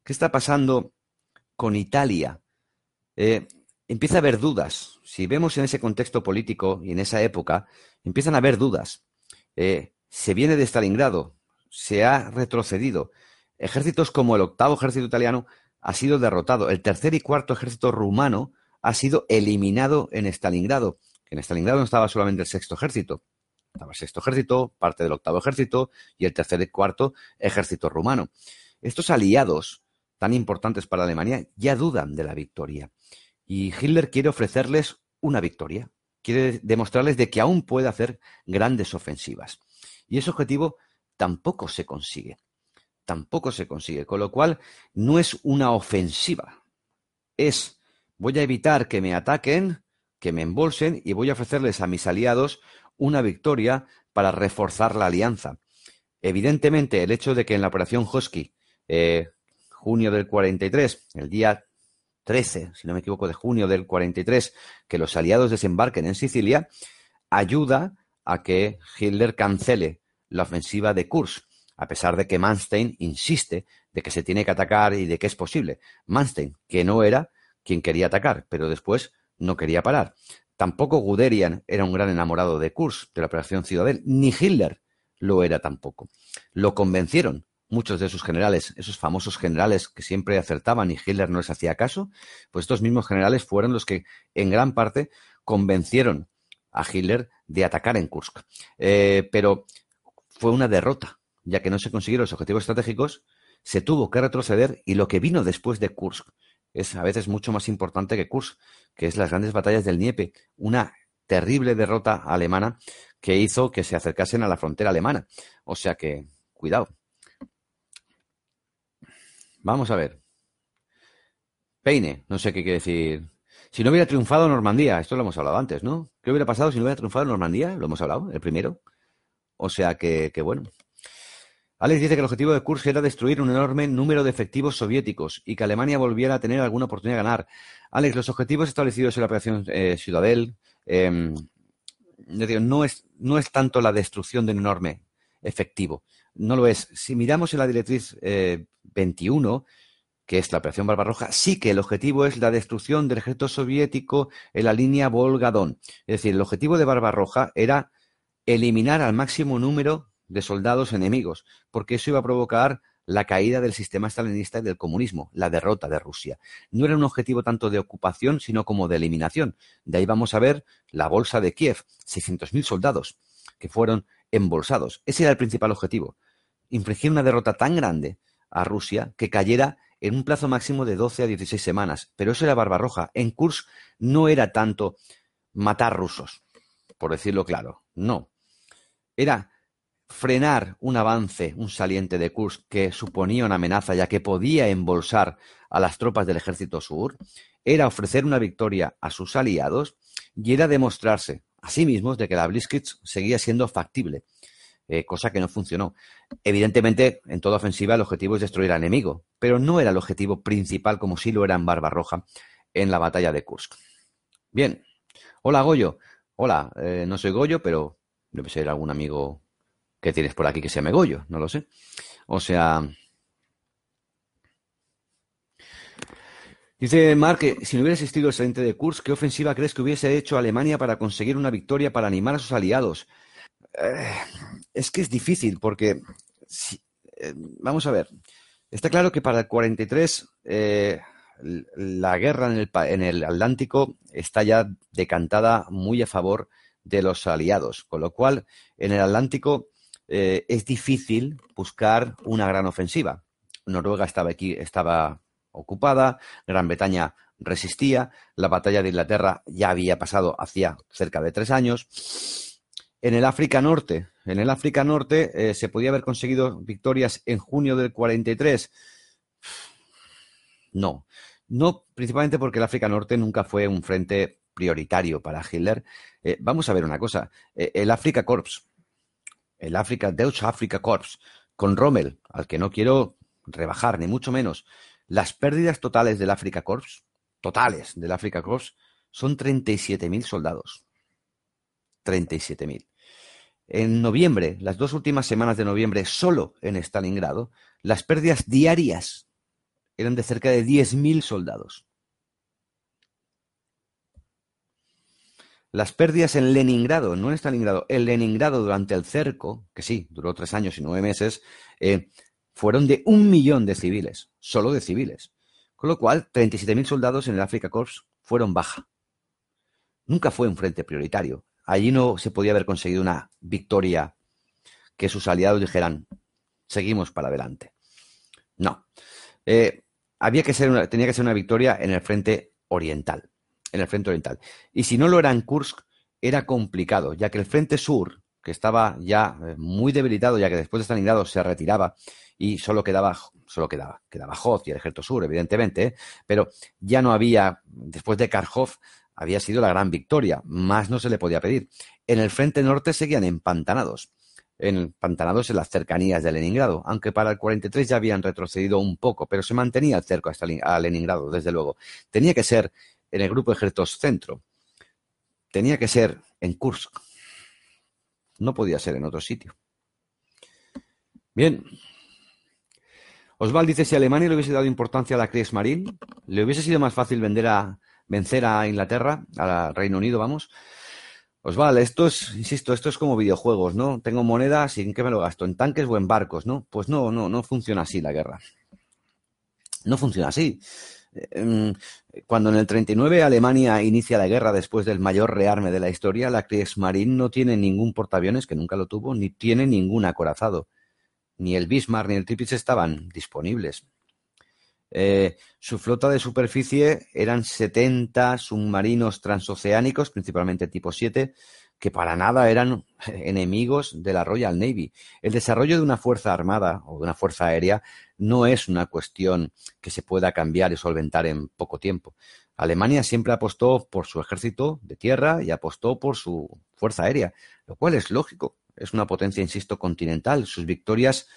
qué está pasando con Italia. Eh, empieza a haber dudas. Si vemos en ese contexto político y en esa época, empiezan a haber dudas. Eh, se viene de Stalingrado, se ha retrocedido. Ejércitos como el octavo ejército italiano ha sido derrotado. El tercer y cuarto ejército rumano ha sido eliminado en Stalingrado. En Stalingrado no estaba solamente el sexto ejército, estaba el sexto ejército, parte del octavo ejército y el tercer y cuarto ejército rumano. Estos aliados tan importantes para Alemania ya dudan de la victoria. Y Hitler quiere ofrecerles una victoria. Quiere demostrarles de que aún puede hacer grandes ofensivas. Y ese objetivo tampoco se consigue tampoco se consigue. Con lo cual, no es una ofensiva. Es, voy a evitar que me ataquen, que me embolsen y voy a ofrecerles a mis aliados una victoria para reforzar la alianza. Evidentemente, el hecho de que en la operación Husky, eh, junio del 43, el día 13, si no me equivoco, de junio del 43, que los aliados desembarquen en Sicilia, ayuda a que Hitler cancele la ofensiva de Kursk a pesar de que Manstein insiste de que se tiene que atacar y de que es posible. Manstein, que no era quien quería atacar, pero después no quería parar. Tampoco Guderian era un gran enamorado de Kursk, de la Operación Ciudadel, ni Hitler lo era tampoco. Lo convencieron muchos de sus generales, esos famosos generales que siempre acertaban y Hitler no les hacía caso, pues estos mismos generales fueron los que en gran parte convencieron a Hitler de atacar en Kursk. Eh, pero fue una derrota, ya que no se consiguieron los objetivos estratégicos, se tuvo que retroceder y lo que vino después de Kursk es a veces mucho más importante que Kursk, que es las grandes batallas del Niepe, una terrible derrota alemana que hizo que se acercasen a la frontera alemana. O sea que, cuidado. Vamos a ver. Peine, no sé qué quiere decir. Si no hubiera triunfado Normandía, esto lo hemos hablado antes, ¿no? ¿Qué hubiera pasado si no hubiera triunfado Normandía? Lo hemos hablado, el primero. O sea que, que bueno. Alex dice que el objetivo de Kursk era destruir un enorme número de efectivos soviéticos y que Alemania volviera a tener alguna oportunidad de ganar. Alex, los objetivos establecidos en la operación eh, Ciudadel em, no, es, no es tanto la destrucción de un enorme efectivo. No lo es. Si miramos en la directriz 21, eh, que es la operación Barbarroja, sí que el objetivo es la destrucción del ejército soviético en la línea Volga-Don. Es decir, el objetivo de Barbarroja era eliminar al máximo número de soldados enemigos, porque eso iba a provocar la caída del sistema stalinista y del comunismo, la derrota de Rusia. No era un objetivo tanto de ocupación, sino como de eliminación. De ahí vamos a ver la bolsa de Kiev, 600.000 soldados que fueron embolsados. Ese era el principal objetivo, infligir una derrota tan grande a Rusia que cayera en un plazo máximo de 12 a 16 semanas. Pero eso era Barbarroja. En Kursk no era tanto matar rusos, por decirlo claro. No. Era frenar un avance, un saliente de Kursk que suponía una amenaza ya que podía embolsar a las tropas del ejército sur, era ofrecer una victoria a sus aliados y era demostrarse a sí mismos de que la Blitzkrieg seguía siendo factible, eh, cosa que no funcionó. Evidentemente, en toda ofensiva el objetivo es destruir al enemigo, pero no era el objetivo principal como sí lo era en Barbarroja en la batalla de Kursk. Bien, hola Goyo, hola, eh, no soy Goyo, pero debe ser algún amigo que tienes por aquí que se llame Goyo, no lo sé. O sea. Dice Mark que si no hubiera existido el saliente de Kursk, ¿qué ofensiva crees que hubiese hecho Alemania para conseguir una victoria, para animar a sus aliados? Eh, es que es difícil, porque. Eh, vamos a ver. Está claro que para el 43 eh, la guerra en el, en el Atlántico está ya decantada muy a favor de los aliados, con lo cual en el Atlántico eh, es difícil buscar una gran ofensiva. Noruega estaba aquí, estaba ocupada, Gran Bretaña resistía, la batalla de Inglaterra ya había pasado hacía cerca de tres años. En el África Norte, en el África Norte eh, se podía haber conseguido victorias en junio del 43. No, no principalmente porque el África Norte nunca fue un frente prioritario para Hitler. Eh, vamos a ver una cosa, el África Corps el África, Deutsche Africa Corps, con Rommel, al que no quiero rebajar, ni mucho menos, las pérdidas totales del África Corps, totales del África Corps, son 37.000 soldados. 37.000. En noviembre, las dos últimas semanas de noviembre, solo en Stalingrado, las pérdidas diarias eran de cerca de 10.000 soldados. Las pérdidas en Leningrado, no en Stalingrado, en Leningrado durante el cerco, que sí, duró tres años y nueve meses, eh, fueron de un millón de civiles, solo de civiles. Con lo cual, 37.000 soldados en el Africa Corps fueron baja. Nunca fue un frente prioritario. Allí no se podía haber conseguido una victoria que sus aliados dijeran, seguimos para adelante. No. Eh, había que ser tenía que ser una victoria en el frente oriental en el frente oriental. Y si no lo era en Kursk, era complicado, ya que el frente sur, que estaba ya eh, muy debilitado, ya que después de Stalingrado se retiraba y solo quedaba, solo quedaba, quedaba Hoth y el ejército sur, evidentemente, pero ya no había, después de Kharkov, había sido la gran victoria, más no se le podía pedir. En el frente norte seguían empantanados, empantanados en las cercanías de Leningrado, aunque para el 43 ya habían retrocedido un poco, pero se mantenía el cerco a Leningrado, desde luego. Tenía que ser en el grupo de ejércitos centro. Tenía que ser en Kursk. No podía ser en otro sitio. Bien. Oswald dice, si Alemania le hubiese dado importancia a la Kriegsmarine, ¿le hubiese sido más fácil vender a, vencer a Inglaterra, al Reino Unido, vamos? Oswald, esto es, insisto, esto es como videojuegos, ¿no? Tengo moneda, ¿sin qué me lo gasto? ¿En tanques o en barcos, no? Pues no, no, no funciona así la guerra. No funciona así. Em, cuando en el 39 Alemania inicia la guerra después del mayor rearme de la historia, la Kriegsmarine no tiene ningún portaaviones, que nunca lo tuvo, ni tiene ningún acorazado ni el Bismarck ni el Tirpitz estaban disponibles. Eh, su flota de superficie eran 70 submarinos transoceánicos, principalmente tipo 7, que para nada eran [laughs] enemigos de la Royal Navy. El desarrollo de una fuerza armada o de una fuerza aérea no es una cuestión que se pueda cambiar y solventar en poco tiempo. Alemania siempre apostó por su ejército de tierra y apostó por su fuerza aérea, lo cual es lógico es una potencia, insisto, continental. Sus victorias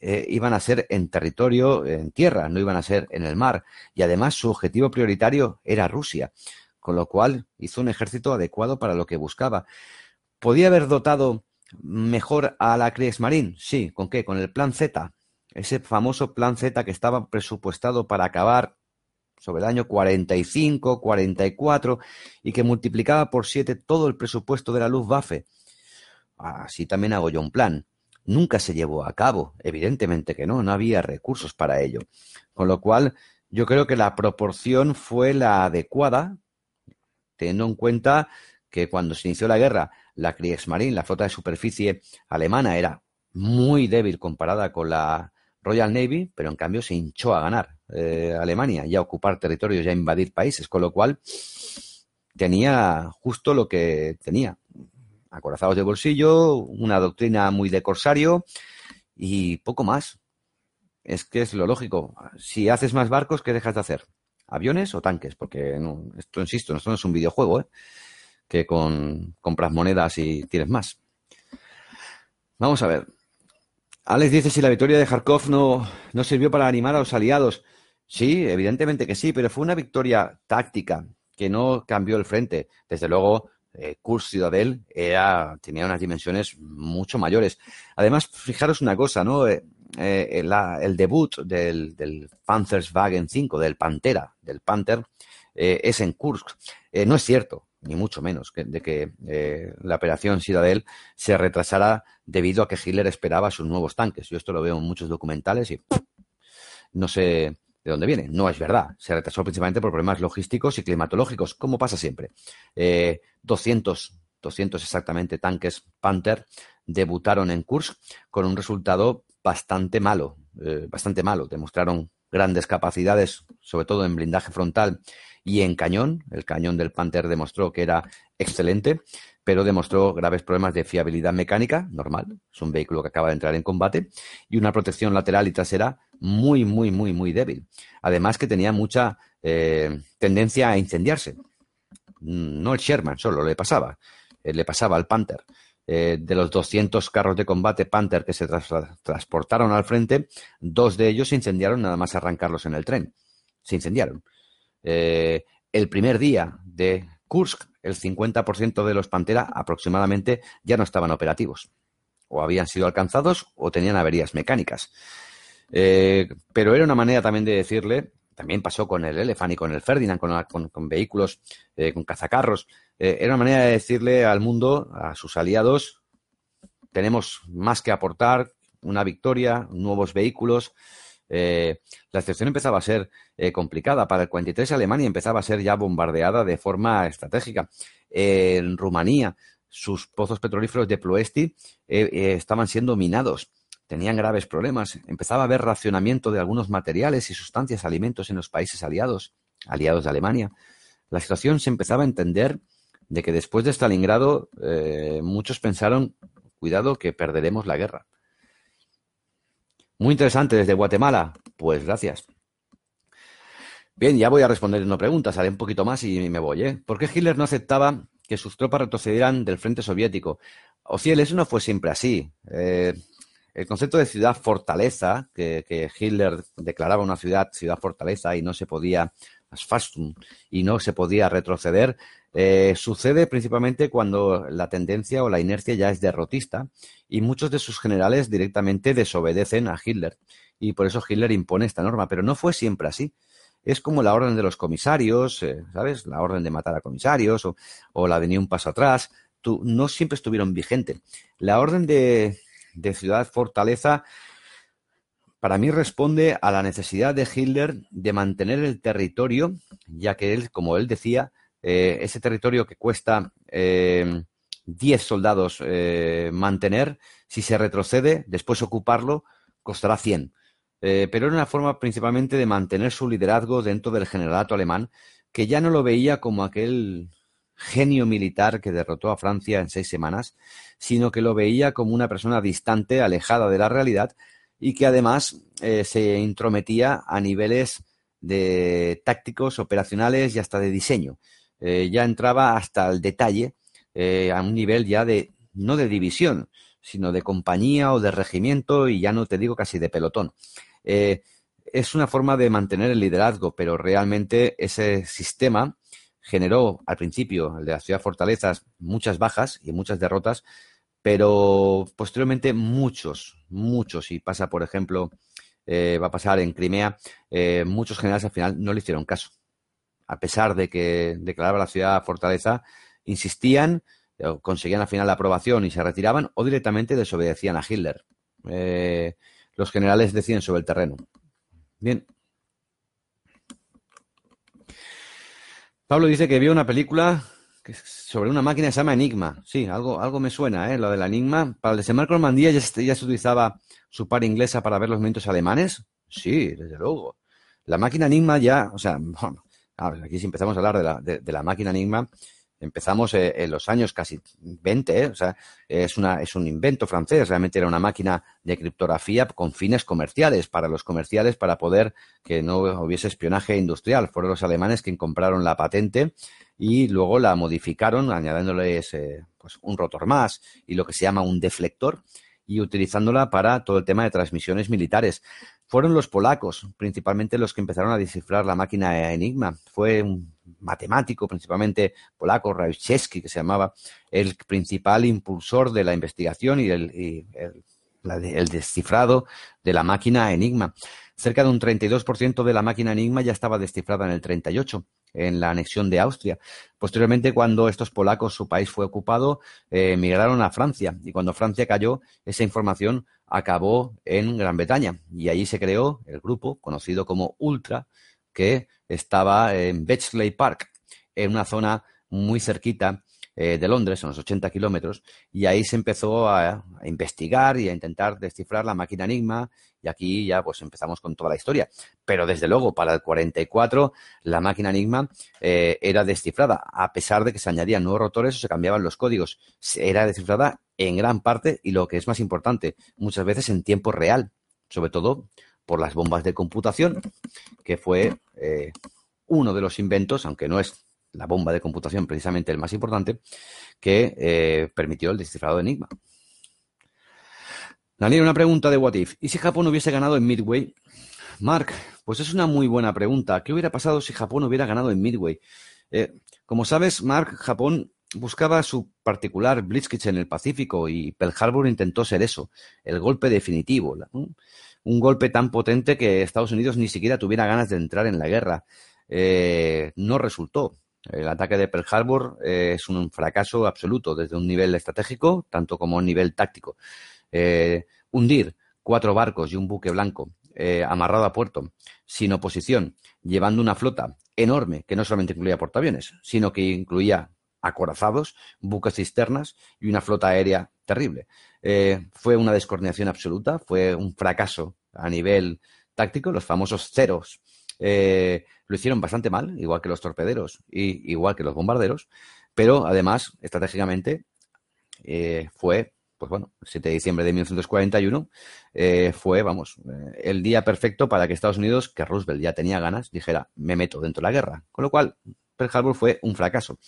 eh, iban a ser en territorio, en tierra, no iban a ser en el mar. Y además su objetivo prioritario era Rusia, con lo cual hizo un ejército adecuado para lo que buscaba. ¿Podía haber dotado mejor a la Kriegsmarine? Sí, ¿con qué? Con el plan Z. Ese famoso plan Z que estaba presupuestado para acabar sobre el año 45, 44 y que multiplicaba por siete todo el presupuesto de la Luftwaffe así también hago yo un plan. Nunca se llevó a cabo, evidentemente que no, no había recursos para ello. Con lo cual, yo creo que la proporción fue la adecuada, teniendo en cuenta que cuando se inició la guerra, la Kriegsmarine, la flota de superficie alemana, era muy débil comparada con la Royal Navy, pero en cambio se hinchó a ganar eh, Alemania y a ocupar territorios y a invadir países, con lo cual tenía justo lo que tenía, acorazados de bolsillo, una doctrina muy de corsario y poco más. Es que es lo lógico. Si haces más barcos, ¿qué dejas de hacer? ¿Aviones o tanques? Porque esto, insisto, esto no es un videojuego, ¿eh? que con compras monedas y tienes más. Vamos a ver. Alex dice si la victoria de Kharkov no, no sirvió para animar a los aliados. Sí, evidentemente que sí, pero fue una victoria táctica que no cambió el frente. Desde luego, eh, Kurs Ciudadel tenía unas dimensiones mucho mayores. Además, fijaros una cosa, ¿no? Eh, eh, el debut del, del Panzerswagen 5, del Pantera, del Panther, es en Kursk. no es cierto, ni mucho menos, de que la operación Citadel se retrasara debido a que Hitler esperaba sus nuevos tanques. Yo esto lo veo en muchos documentales y no sé de dónde viene. No es verdad. Se retrasó principalmente por problemas logísticos y climatológicos, como pasa siempre. 200, eh, 200 exactamente tanques Panther debutaron en Kursk con un resultado bastante malo, eh, bastante malo. Demostraron grandes capacidades, sobre todo en blindaje frontal y en cañón. El cañón del Panther demostró que era excelente, pero demostró graves problemas de fiabilidad mecánica, normal, es un vehículo que acaba de entrar en combate, y una protección lateral y trasera muy, muy, muy, muy débil. Además que tenía mucha eh, tendencia a incendiarse. Mm, no el Sherman solo le pasaba, eh, le pasaba al Panther. Eh, de los 200 carros de combate Panther que se transportaron al frente, dos de ellos se incendiaron nada más arrancarlos en el tren. Se incendiaron. el primer día de Kursk, el 50% de los Pantera aproximadamente ya no estaban operativos. O habían sido alcanzados o tenían averías mecánicas. Eh, pero era una manera también de decirle, también pasó con el Elephant y con el Ferdinand, con, vehículos, eh, con cazacarros, eh, era una manera de decirle al mundo, a sus aliados, tenemos más que aportar, una victoria, nuevos vehículos. la situación empezaba a ser complicada. Para el 43 Alemania empezaba a ser ya bombardeada de forma estratégica. en Rumanía, sus pozos petrolíferos de Ploesti estaban siendo minados tenían graves problemas. Empezaba a haber racionamiento de algunos materiales y sustancias, alimentos en los países aliados, aliados de Alemania. La situación se empezaba a entender de que después de Stalingrado eh, muchos pensaron, cuidado, que perderemos la guerra. Muy interesante desde Guatemala. Pues gracias. Bien, ya voy a responder una pregunta, haré un poquito más y me voy. ¿eh? ¿Por qué Hitler no aceptaba que sus tropas retrocedieran del frente soviético? O ciel, eso no fue siempre así. Eh, el concepto de ciudad fortaleza, que, Hitler declaraba una ciudad ciudad fortaleza y no se podía, y no se podía retroceder, Eh, sucede principalmente cuando la tendencia o la inercia ya es derrotista y muchos de sus generales directamente desobedecen a Hitler y por eso Hitler impone esta norma, pero no fue siempre así. Es como la orden de los comisarios, eh, ¿sabes? La orden de matar a comisarios o, la de ni un paso atrás. no siempre estuvieron vigentes. La orden de, de ciudad fortaleza para mí responde a la necesidad de Hitler de mantener el territorio, ya que él, como él decía, eh, ese territorio que cuesta eh, 10 soldados eh, mantener, si se retrocede, después ocuparlo, costará 100. Eh, pero era una forma principalmente de mantener su liderazgo dentro del generalato alemán, que ya no lo veía como aquel genio militar que derrotó a Francia en seis semanas, sino que lo veía como una persona distante, alejada de la realidad, y que además se intrometía a niveles de tácticos, operacionales y hasta de diseño. Eh, ya entraba hasta el detalle eh, a un nivel ya de, no de división, sino de compañía o de regimiento y ya no te digo casi de pelotón. Eh, es una forma de mantener el liderazgo, pero realmente ese sistema generó al principio, el de la ciudad fortalezas, muchas bajas y muchas derrotas, pero posteriormente muchos, muchos, y pasa por ejemplo, va a pasar en Crimea, muchos generales al final no le hicieron caso a pesar de que declaraba la ciudad fortaleza, insistían, conseguían al final la aprobación y se retiraban o directamente desobedecían a Hitler. Eh, los generales deciden sobre el terreno. Bien. Pablo dice que vio una película sobre una máquina que se llama Enigma. Sí, algo, algo me suena, ¿eh? Lo del Enigma. Para el desembarco Normandía ya, ya se utilizaba su par inglesa para ver los movimientos alemanes. Sí, desde luego. La máquina Enigma ya, o sea, [laughs] aquí si empezamos a hablar de la, máquina Enigma, empezamos eh, en los años casi 20, eh, o sea, es, una, es un invento francés, realmente era una máquina de criptografía con fines comerciales, para los comerciales, para poder que no hubiese espionaje industrial. Fueron los alemanes quienes compraron la patente y luego la modificaron añadiéndoles eh, pues un rotor más y lo que se llama un deflector y utilizándola para todo el tema de transmisiones militares. Fueron los polacos, principalmente, los que empezaron a descifrar la máquina Enigma. Fue un matemático, principalmente polaco, Rajewski, que se llamaba, el principal impulsor de la investigación y el, el descifrado de la máquina Enigma. Cerca de un 32% de la máquina Enigma ya estaba descifrada en el 38 en la anexión de Austria. Posteriormente, cuando estos polacos, su país fue ocupado, eh, emigraron a Francia y cuando Francia cayó, esa información acabó en Gran Bretaña y allí se creó el grupo conocido como Ultra, que estaba en Bletchley Park, en una zona muy cerquita eh, de Londres, unos 80 kilómetros, y ahí se empezó a, investigar y a intentar descifrar la máquina Enigma, y aquí ya pues empezamos con toda la historia. Pero desde luego, para el 44, la máquina Enigma eh, era descifrada, a pesar de que se añadían nuevos rotores o se cambiaban los códigos. Era descifrada en gran parte, y lo que es más importante, muchas veces en tiempo real, sobre todo por las bombas de computación, que fue eh, uno de los inventos, aunque no es la bomba de computación, precisamente el más importante, que eh, permitió el descifrado de Enigma. Daniel, una pregunta de What If. ¿Y si Japón hubiese ganado en Midway? Mark, pues es una muy buena pregunta. ¿Qué hubiera pasado si Japón hubiera ganado en Midway? Eh, como sabes, Mark, Japón buscaba su particular Blitzkrieg en el Pacífico y Pearl Harbor intentó ser eso, el golpe definitivo. Un golpe tan potente que Estados Unidos ni siquiera tuviera ganas de entrar en la guerra. Eh, no resultó. El ataque de Pearl Harbor eh, es un fracaso absoluto desde un nivel estratégico, tanto como un nivel táctico. Eh, hundir cuatro barcos y un buque blanco eh, amarrado a puerto, sin oposición, llevando una flota enorme que no solamente incluía portaaviones, sino que incluía acorazados, buques cisternas y una flota aérea terrible. fue una descoordinación absoluta, fue un fracaso a nivel táctico, los famosos ceros eh, lo hicieron bastante mal, igual que los torpederos y igual que los bombarderos, pero además, estratégicamente, eh, fue, pues bueno, el 7 de diciembre de 1941, eh, fue, vamos, el día perfecto para que Estados Unidos, que Roosevelt ya tenía ganas, dijera, me meto dentro de la guerra. Con lo cual, Pearl Harbor fue un fracaso.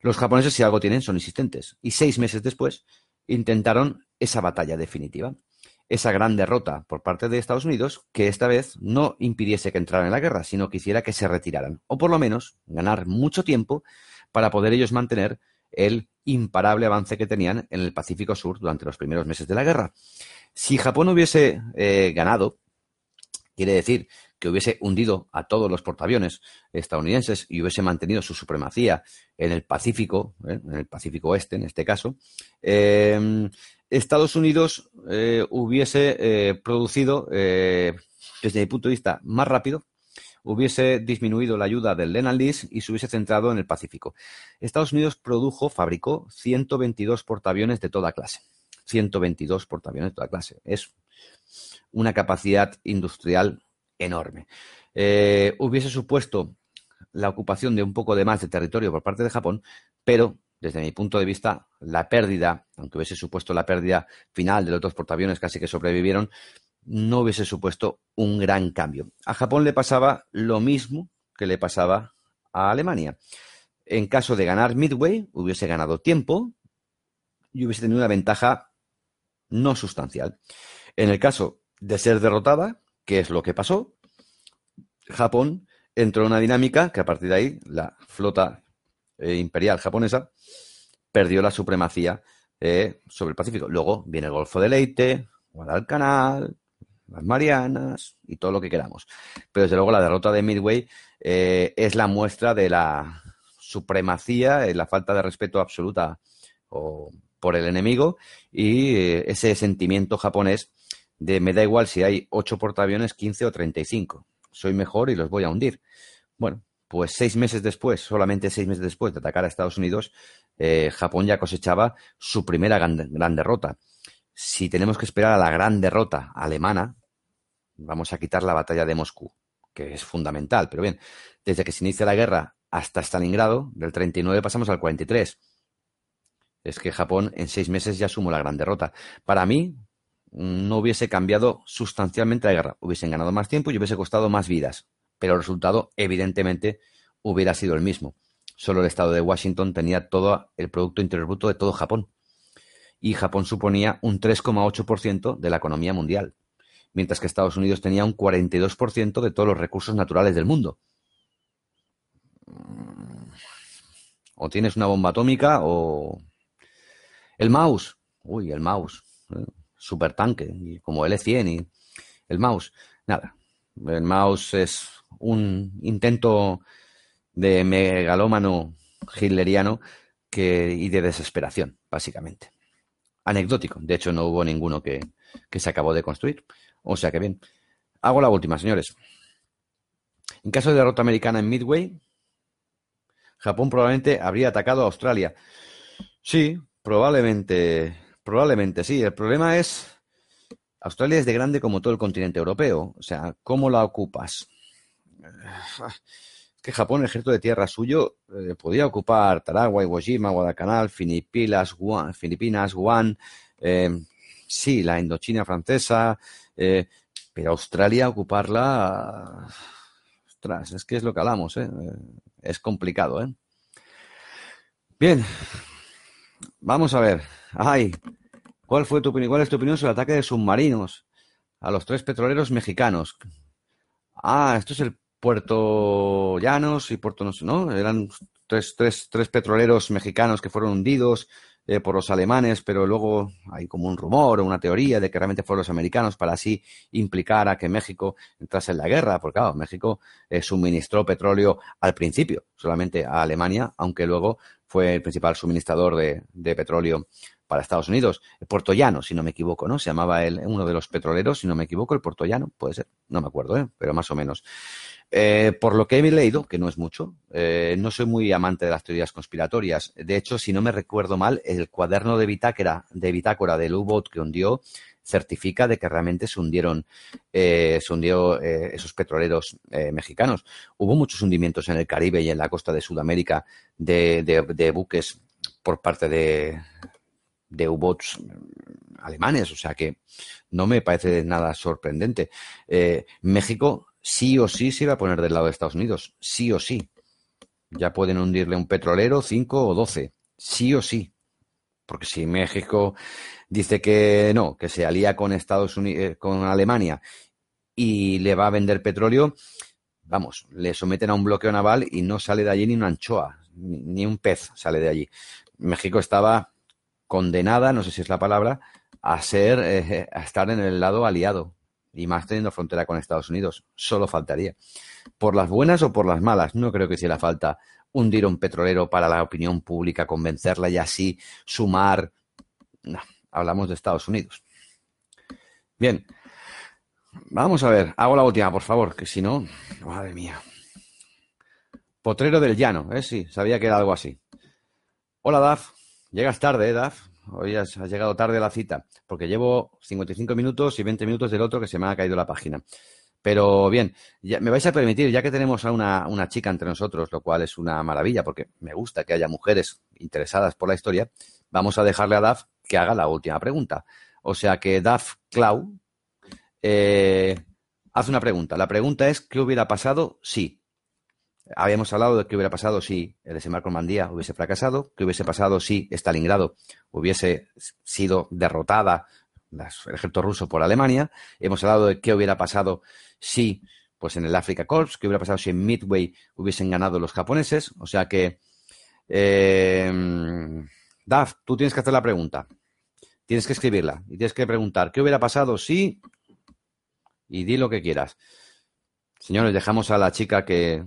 Los japoneses, si algo tienen, son insistentes. Y seis meses después, intentaron esa batalla definitiva esa gran derrota por parte de Estados Unidos, que esta vez no impidiese que entraran en la guerra, sino que hiciera que se retiraran, o por lo menos ganar mucho tiempo para poder ellos mantener el imparable avance que tenían en el Pacífico Sur durante los primeros meses de la guerra. Si Japón hubiese eh, ganado, quiere decir que hubiese hundido a todos los portaaviones estadounidenses y hubiese mantenido su supremacía en el Pacífico, ¿eh? en el Pacífico Oeste en este caso, em, Estados Unidos eh, hubiese eh, producido, desde mi punto de vista, más rápido, hubiese disminuido la ayuda del Lend Lease y se hubiese centrado en el Pacífico. Estados Unidos produjo, fabricó 122 portaaviones de toda clase. 122 portaaviones de toda clase. Es una capacidad industrial enorme. Eh, hubiese supuesto la ocupación de un poco de más de territorio por parte de Japón, pero desde mi punto de vista, la pérdida, aunque hubiese supuesto la pérdida final de los dos portaaviones casi que sobrevivieron, no hubiese supuesto un gran cambio. A Japón le pasaba lo mismo que le pasaba a Alemania. En caso de ganar Midway, hubiese ganado tiempo y hubiese tenido una ventaja no sustancial. En el caso de ser derrotada, ¿Qué es lo que pasó? Japón entró en una dinámica que a partir de ahí la flota eh, imperial japonesa perdió la supremacía eh, sobre el Pacífico. Luego viene el Golfo de Leyte, Guadalcanal, las Marianas y todo lo que queramos. Pero desde luego la derrota de Midway eh, es la muestra de la supremacía, y la falta de respeto absoluta por el enemigo y ese sentimiento japonés de me da igual si hay ocho portaaviones, 15 o 35. Soy mejor y los voy a hundir. Bueno, pues seis meses después, solamente seis meses después de atacar a Estados Unidos, eh, Japón ya cosechaba su primera gran, derrota. Si tenemos que esperar a la gran derrota alemana, vamos a quitar la batalla de Moscú, que es fundamental. Pero bien, desde que se inicia la guerra hasta Stalingrado, del 39 pasamos al 43. Es que Japón en seis meses ya sumó la gran derrota. Para mí, no hubiese cambiado sustancialmente la guerra. Hubiesen ganado más tiempo y hubiese costado más vidas. Pero el resultado, evidentemente, hubiera sido el mismo. Solo el estado de Washington tenía todo el Producto Interior Bruto de todo Japón. Y Japón suponía un 3,8% de la economía mundial. Mientras que Estados Unidos tenía un 42% de todos los recursos naturales del mundo. O tienes una bomba atómica o... El mouse. Uy, el mouse supertanque, como L100 y el mouse. Nada, el mouse es un intento de megalómano hitleriano que, y de desesperación, básicamente. Anecdótico, de hecho no hubo ninguno que, que se acabó de construir. O sea que bien. Hago la última, señores. En caso de derrota americana en Midway, Japón probablemente habría atacado a Australia. Sí, probablemente Probablemente sí. El problema es, Australia es de grande como todo el continente europeo. O sea, ¿cómo la ocupas? Que Japón, el ejército de tierra suyo, eh, podía ocupar Tarawa, Iwo Jima, Guadalcanal, Filipinas, Guam, Filipinas, eh, sí, la Indochina francesa, eh, pero Australia ocuparla, ostras, es que es lo que hablamos, es complicado, ¿eh? Bien, vamos a ver. Ay, ¿cuál fue tu opinión? ¿Cuál es tu opinión sobre el ataque de submarinos a los tres petroleros mexicanos? Ah, esto es el Puerto Llanos y Puerto no, ¿no? Eran tres, tres, tres petroleros mexicanos que fueron hundidos eh, por los alemanes, pero luego hay como un rumor o una teoría de que realmente fueron los americanos para así implicar a que México entrase en la guerra, porque claro, México eh, suministró petróleo al principio solamente a Alemania, aunque luego fue el principal suministrador de, de petróleo para Estados Unidos. El si no me equivoco, ¿no? Se llamaba el, uno de los petroleros, si no me equivoco, el Puerto Llano, puede ser, no me acuerdo, ¿eh? pero más o menos. Eh, por lo que he leído, que no es mucho, eh, no soy muy amante de las teorías conspiratorias. De hecho, si no me recuerdo mal, el cuaderno de bitácora, de bitácora del U-Boat que hundió certifica de que realmente se hundieron, eh, se hundió esos petroleros mexicanos. Hubo muchos hundimientos en el Caribe y en la costa de Sudamérica de buques por parte de, de U-boats alemanes, o sea que no me parece nada sorprendente. Eh, México sí o sí se iba a poner del lado de Estados Unidos, sí o sí. Ya pueden hundirle un petrolero 5 o 12, sí o sí. Porque si México dice que no, que se alía con Estados Unidos, eh, con Alemania y le va a vender petróleo, vamos, le someten a un bloqueo naval y no sale de allí ni una anchoa. ni, un pez sale de allí. México estaba condenada, no sé si es la palabra, a ser, eh, a estar en el lado aliado y más teniendo frontera con Estados Unidos. Solo faltaría. Por las buenas o por las malas, no creo que hiciera falta hundir un petrolero para la opinión pública, convencerla y así sumar. No, hablamos de Estados Unidos. Bien, vamos a ver, hago la última, por favor, que si no, madre mía. Potrero del Llano, ¿eh? Sí, sabía que era algo así. Hola, Daf. Llegas tarde, ¿eh, Daf? Hoy has, llegado tarde a la cita, porque llevo 55 minutos y 20 minutos del otro que se me ha caído la página. Pero bien, me vais a permitir, ya que tenemos a una, una, chica entre nosotros, lo cual es una maravilla, porque me gusta que haya mujeres interesadas por la historia, vamos a dejarle a Daf que haga la última pregunta. O sea que Daf Clau eh, hace una pregunta. La pregunta es, ¿qué hubiera pasado si? Habíamos hablado de qué hubiera pasado si el desembarco en Mandía hubiese fracasado, qué hubiese pasado si Stalingrado hubiese sido derrotada el ejército ruso por Alemania. Hemos hablado de qué hubiera pasado si, pues en el Africa Corps, qué hubiera pasado si en Midway hubiesen ganado los japoneses. O sea que, eh, Daf, tú tienes que hacer la pregunta. Tienes que escribirla y tienes que preguntar qué hubiera pasado si y di lo que quieras. Señores, dejamos a la chica que,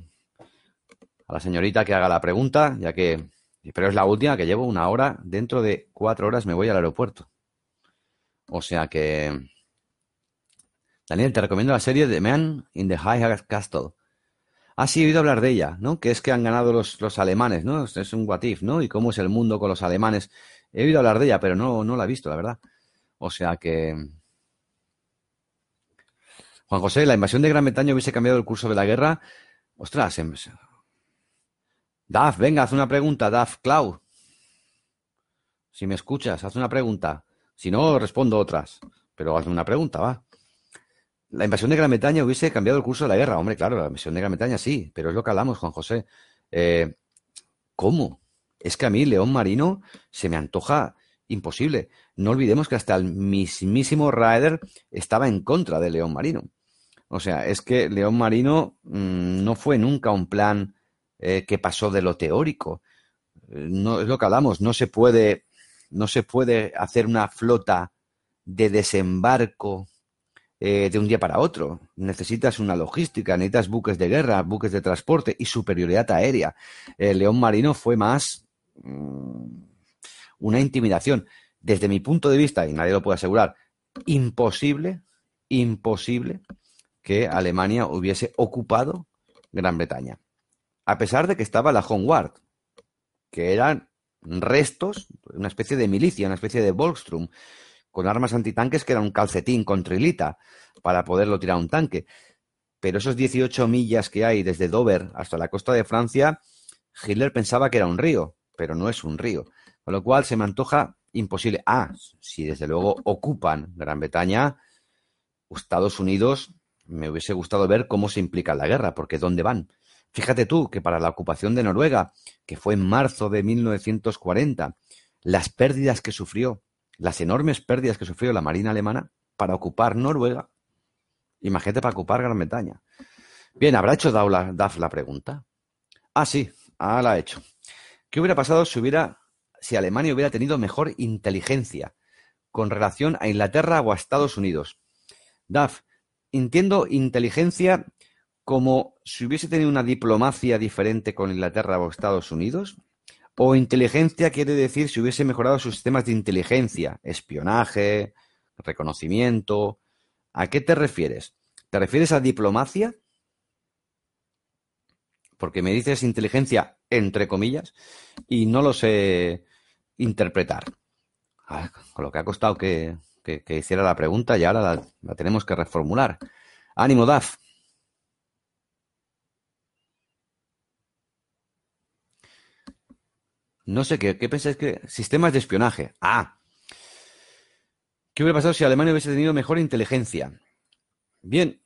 a la señorita que haga la pregunta, ya que, pero es la última que llevo una hora, dentro de cuatro horas me voy al aeropuerto. O sea que, Daniel, te recomiendo la serie The Man in the High Castle. Ah, sí, he oído hablar de ella, ¿no? Que es que han ganado los, los alemanes, ¿no? Es un what if, ¿no? Y cómo es el mundo con los alemanes. He oído hablar de ella, pero no, no la he visto, la verdad. O sea que, Juan José, la invasión de Gran Bretaña hubiese cambiado el curso de la guerra. Ostras, em, Daf, venga, haz una pregunta, Daf, Clau. Si me escuchas, haz una pregunta. Si no, respondo otras. Pero hazme una pregunta, va. La invasión de Gran Bretaña hubiese cambiado el curso de la guerra. Hombre, claro, la invasión de Gran Bretaña sí, pero es lo que hablamos, Juan José. Eh, ¿Cómo? Es que a mí, León Marino, se me antoja imposible. No olvidemos que hasta el mismísimo Raeder estaba en contra de León Marino. O sea, es que León Marino mm, no fue nunca un plan eh, que pasó de lo teórico. No, es lo que hablamos, no se puede, no se puede hacer una flota de desembarco eh, de un día para otro. Necesitas una logística, necesitas buques de guerra, buques de transporte y superioridad aérea. León Marino fue más mm, una intimidación. Desde mi punto de vista, y nadie lo puede asegurar, imposible, imposible que Alemania hubiese ocupado Gran Bretaña. A pesar de que estaba la Home que eran restos, una especie de milicia, una especie de Volkstrom, con armas antitanques que era un calcetín con trilita para poderlo tirar a un tanque. Pero esos 18 millas que hay desde Dover hasta la costa de Francia, Hitler pensaba que era un río, pero no es un río. Con lo cual se me antoja imposible. Ah, si desde luego ocupan Gran Bretaña, Estados Unidos me hubiese gustado ver cómo se implica la guerra, porque ¿dónde van? Fíjate tú que para la ocupación de Noruega, que fue en marzo de 1940, las pérdidas que sufrió, las enormes pérdidas que sufrió la Marina alemana para ocupar Noruega, imagínate para ocupar Gran Bretaña. Bien, ¿habrá hecho DAF la pregunta? Ah, sí, ah, la ha hecho. ¿Qué hubiera pasado si hubiera, si Alemania hubiera tenido mejor inteligencia con relación a Inglaterra o a Estados Unidos? DAF, entiendo inteligencia como si hubiese tenido una diplomacia diferente con Inglaterra o Estados Unidos. O inteligencia quiere decir si hubiese mejorado sus sistemas de inteligencia, espionaje, reconocimiento. ¿A qué te refieres? ¿Te refieres a diplomacia? Porque me dices inteligencia entre comillas y no lo sé interpretar. Ah, con lo que ha costado que, hiciera la pregunta y ahora la, tenemos que reformular. Ánimo, DAF. No sé qué, ¿qué pensáis que. Sistemas de espionaje. Ah. ¿Qué hubiera pasado si Alemania hubiese tenido mejor inteligencia? Bien.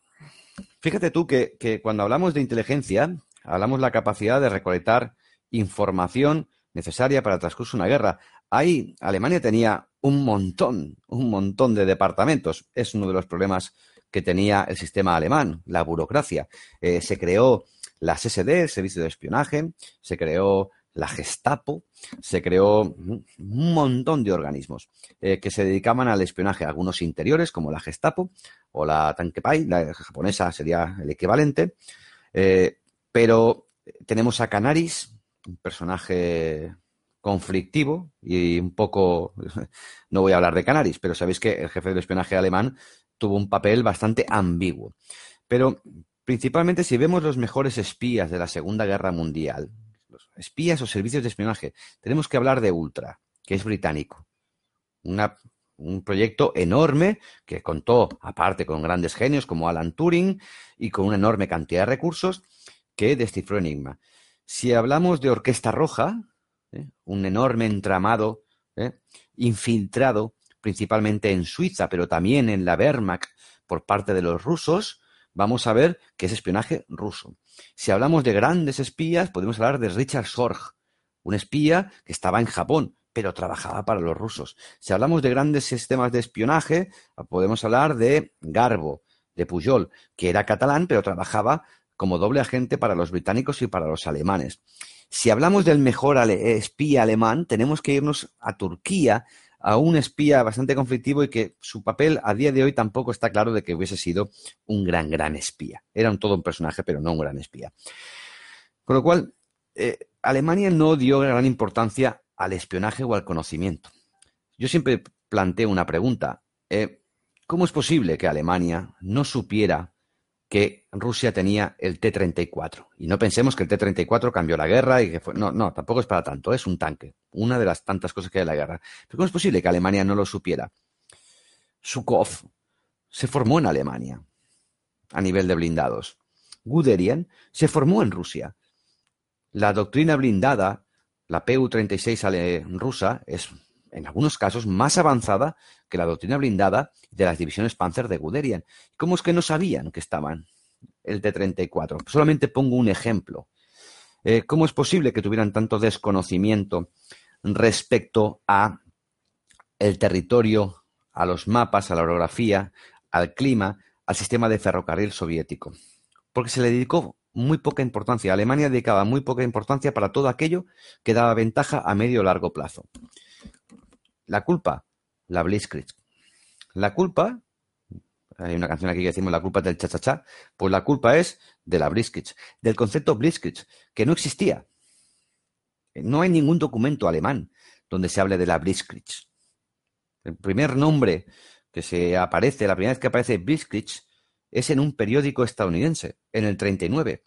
Fíjate tú que, cuando hablamos de inteligencia, hablamos de la capacidad de recolectar información necesaria para el transcurso de una guerra. Ahí Alemania tenía un montón, un montón de departamentos. Es uno de los problemas que tenía el sistema alemán, la burocracia. Eh, se creó la SSD, el Servicio de Espionaje, se creó la Gestapo, se creó un montón de organismos eh, que se dedicaban al espionaje, algunos interiores como la Gestapo o la Tankepai, la japonesa sería el equivalente, eh, pero tenemos a Canaris, un personaje conflictivo y un poco, [laughs] no voy a hablar de Canaris, pero sabéis que el jefe del espionaje alemán tuvo un papel bastante ambiguo. Pero principalmente si vemos los mejores espías de la Segunda Guerra Mundial, espías o servicios de espionaje, tenemos que hablar de Ultra, que es británico. un proyecto enorme que contó, aparte, con grandes genios como Alan Turing y con una enorme cantidad de recursos que descifró Enigma. Si hablamos de Orquesta Roja, ¿eh? un enorme entramado ¿eh? infiltrado principalmente en Suiza, pero también en la Wehrmacht por parte de los rusos, vamos a ver que es espionaje ruso. Si hablamos de grandes espías, podemos hablar de Richard Sorg, un espía que estaba en Japón, pero trabajaba para los rusos. Si hablamos de grandes sistemas de espionaje, podemos hablar de Garbo, de Pujol, que era catalán, pero trabajaba como doble agente para los británicos y para los alemanes. Si hablamos del mejor espía alemán, tenemos que irnos a Turquía, a un espía bastante conflictivo y que su papel a día de hoy tampoco está claro de que hubiese sido un gran, gran espía. Era un todo un personaje, pero no un gran espía. Con lo cual, eh, Alemania no dio gran importancia al espionaje o al conocimiento. Yo siempre planteo una pregunta. Eh, ¿Cómo es posible que Alemania no supiera que Rusia tenía el T-34. Y no pensemos que el T-34 cambió la guerra y que fue... No, no, tampoco es para tanto, es un tanque. Una de las tantas cosas que hay en la guerra. Pero ¿cómo es posible que Alemania no lo supiera? Sukhov se formó en Alemania a nivel de blindados. Guderian se formó en Rusia. La doctrina blindada, la PU-36 rusa, es en algunos casos más avanzada que la doctrina blindada de las divisiones Panzer de Guderian. ¿Cómo es que no sabían que estaban el T-34? Solamente pongo un ejemplo. Eh, ¿Cómo es posible que tuvieran tanto desconocimiento respecto a el territorio, a los mapas, a la orografía, al clima, al sistema de ferrocarril soviético? Porque se le dedicó muy poca importancia. Alemania dedicaba muy poca importancia para todo aquello que daba ventaja a medio o largo plazo. La culpa, la Blitzkrieg. La culpa, hay una canción aquí que decimos la culpa del cha-cha-cha, pues la culpa es de la Blitzkrieg, del concepto Blitzkrieg, que no existía. No hay ningún documento alemán donde se hable de la Blitzkrieg. El primer nombre que se aparece, la primera vez que aparece Blitzkrieg, es en un periódico estadounidense, en el 39,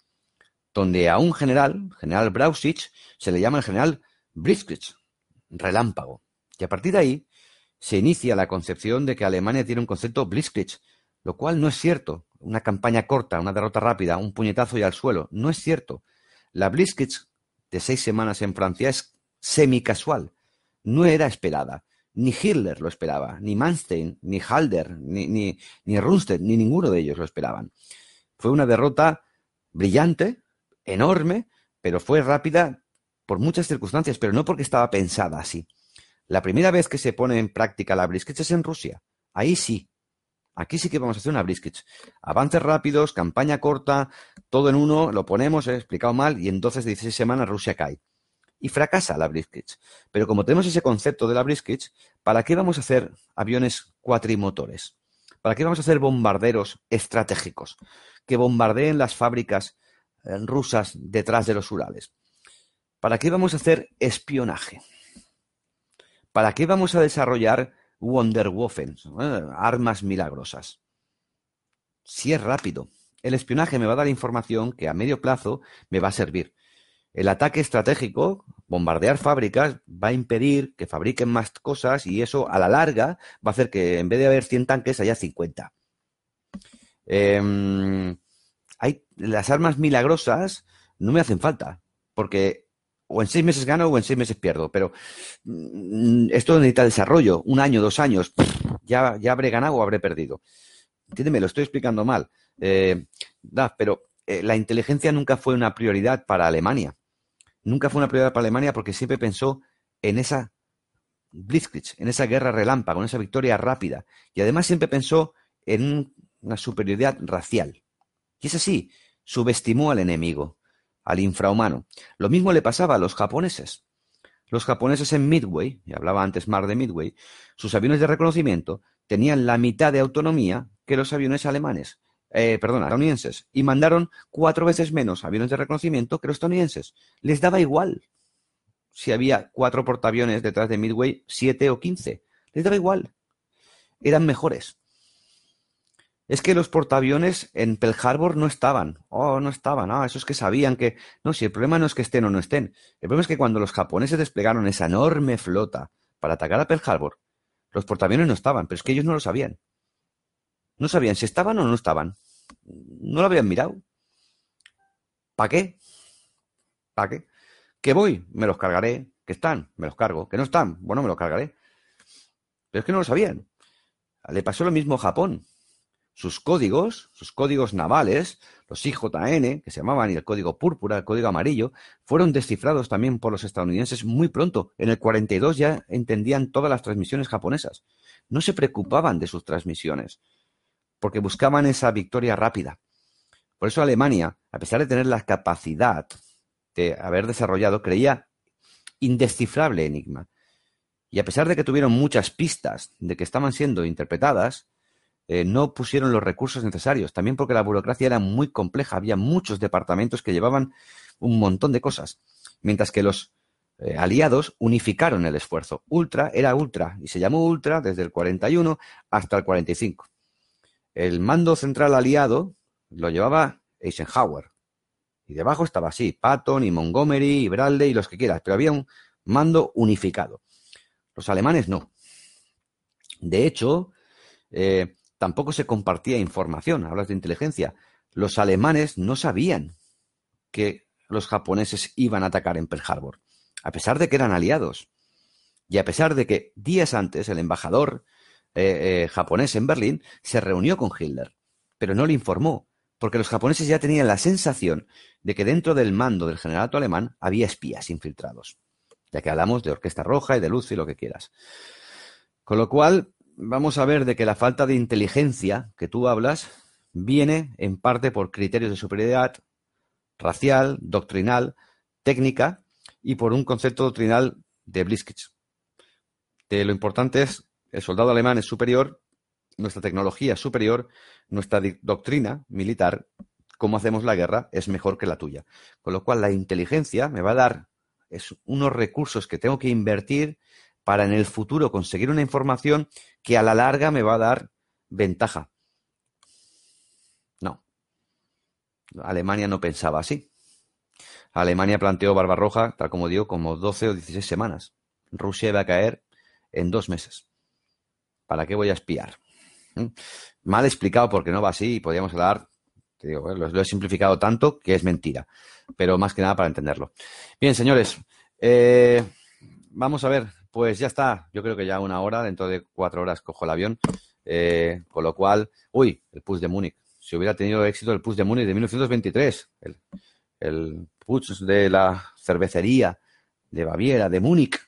donde a un general, general Brausich, se le llama el general Blitzkrieg, relámpago. Y a partir de ahí se inicia la concepción de que Alemania tiene un concepto Blitzkrieg, lo cual no es cierto. Una campaña corta, una derrota rápida, un puñetazo y al suelo. No es cierto. La Blitzkrieg de seis semanas en Francia es semi-casual. No era esperada. Ni Hitler lo esperaba, ni Manstein, ni Halder, ni, ni, ni Rundstedt, ni ninguno de ellos lo esperaban. Fue una derrota brillante, enorme, pero fue rápida por muchas circunstancias, pero no porque estaba pensada así. La primera vez que se pone en práctica la brisket es en Rusia. Ahí sí. Aquí sí que vamos a hacer una brisket. Avances rápidos, campaña corta, todo en uno, lo ponemos, he explicado mal, y en 12 16 semanas Rusia cae. Y fracasa la brisket. Pero como tenemos ese concepto de la brisket, ¿para qué vamos a hacer aviones cuatrimotores? ¿Para qué vamos a hacer bombarderos estratégicos que bombardeen las fábricas eh, rusas detrás de los Urales? ¿Para qué vamos a hacer espionaje? ¿Para qué vamos a desarrollar Wonderwaffen, eh, armas milagrosas? Si es rápido, el espionaje me va a dar información que a medio plazo me va a servir. El ataque estratégico, bombardear fábricas, va a impedir que fabriquen más cosas y eso a la larga va a hacer que en vez de haber 100 tanques haya 50. Em, hay, las armas milagrosas no me hacen falta, porque o en seis meses gano o en seis meses pierdo, pero mm, esto necesita desarrollo, un año, dos años, ya, ya habré ganado o habré perdido. Entiéndeme, lo estoy explicando mal, eh, pero eh, la inteligencia nunca fue una prioridad para Alemania. Nunca fue una prioridad para Alemania porque siempre pensó en esa Blitzkrieg, en esa guerra relámpago, en esa victoria rápida. Y además siempre pensó en una superioridad racial. Y es así, subestimó al enemigo al infrahumano. Lo mismo le pasaba a los japoneses. Los japoneses en Midway, y hablaba antes más de Midway, sus aviones de reconocimiento tenían la mitad de autonomía que los aviones alemanes, eh, perdón, estadounidenses, y mandaron cuatro veces menos aviones de reconocimiento que los estadounidenses. Les daba igual si había cuatro portaaviones detrás de Midway, siete o quince. Les daba igual. Eran mejores. Es que los portaaviones en Pearl Harbor no estaban. Oh, no estaban. Ah, eso es que sabían que. No, si el problema no es que estén o no estén. El problema es que cuando los japoneses desplegaron esa enorme flota para atacar a Pearl Harbor, los portaaviones no estaban, pero es que ellos no lo sabían. No sabían si estaban o no estaban. No lo habían mirado. ¿Para qué? ¿Para qué? ¿Que voy? Me los cargaré. ¿Que están? Me los cargo. ¿Que no están? Bueno, me los cargaré. Pero es que no lo sabían. Le pasó lo mismo a Japón. Sus códigos, sus códigos navales, los IJN, que se llamaban, y el código púrpura, el código amarillo, fueron descifrados también por los estadounidenses muy pronto. En el 42 ya entendían todas las transmisiones japonesas. No se preocupaban de sus transmisiones, porque buscaban esa victoria rápida. Por eso Alemania, a pesar de tener la capacidad de haber desarrollado, creía indescifrable enigma. Y a pesar de que tuvieron muchas pistas de que estaban siendo interpretadas, eh, no pusieron los recursos necesarios. También porque la burocracia era muy compleja. Había muchos departamentos que llevaban un montón de cosas. Mientras que los eh, aliados unificaron el esfuerzo. Ultra era Ultra y se llamó Ultra desde el 41 hasta el 45. El mando central aliado lo llevaba Eisenhower. Y debajo estaba así, Patton y Montgomery y Bradley y los que quieras, pero había un mando unificado. Los alemanes no. De hecho, eh, tampoco se compartía información. Hablas de inteligencia. Los alemanes no sabían que los japoneses iban a atacar en Pearl Harbor, a pesar de que eran aliados. Y a pesar de que días antes el embajador eh, eh, japonés en Berlín se reunió con Hitler, pero no le informó, porque los japoneses ya tenían la sensación de que dentro del mando del generalato alemán había espías infiltrados, ya que hablamos de Orquesta Roja y de Luz y lo que quieras. Con lo cual, vamos a ver de que la falta de inteligencia que tú hablas viene en parte por criterios de superioridad racial, doctrinal, técnica y por un concepto doctrinal de Blitzkrieg. lo importante es el soldado alemán es superior, nuestra tecnología es superior, nuestra doctrina militar, cómo hacemos la guerra, es mejor que la tuya. Con lo cual la inteligencia me va a dar es unos recursos que tengo que invertir para en el futuro conseguir una información que a la larga me va a dar ventaja. No. Alemania no pensaba así. Alemania planteó Barbarroja, tal como digo, como 12 o 16 semanas. Rusia iba a caer en dos meses. ¿Para qué voy a espiar? ¿Mm? Mal explicado porque no va así y podríamos hablar, te digo, ¿eh? lo, he simplificado tanto que es mentira, pero más que nada para entenderlo. Bien, señores, eh, vamos a ver pues ya está, yo creo que ya una hora, dentro de cuatro horas cojo el avión, eh, con lo cual, uy, el push de Múnich. Si hubiera tenido éxito el push de Múnich de 1923, el, el de la cervecería de Baviera, de Múnich,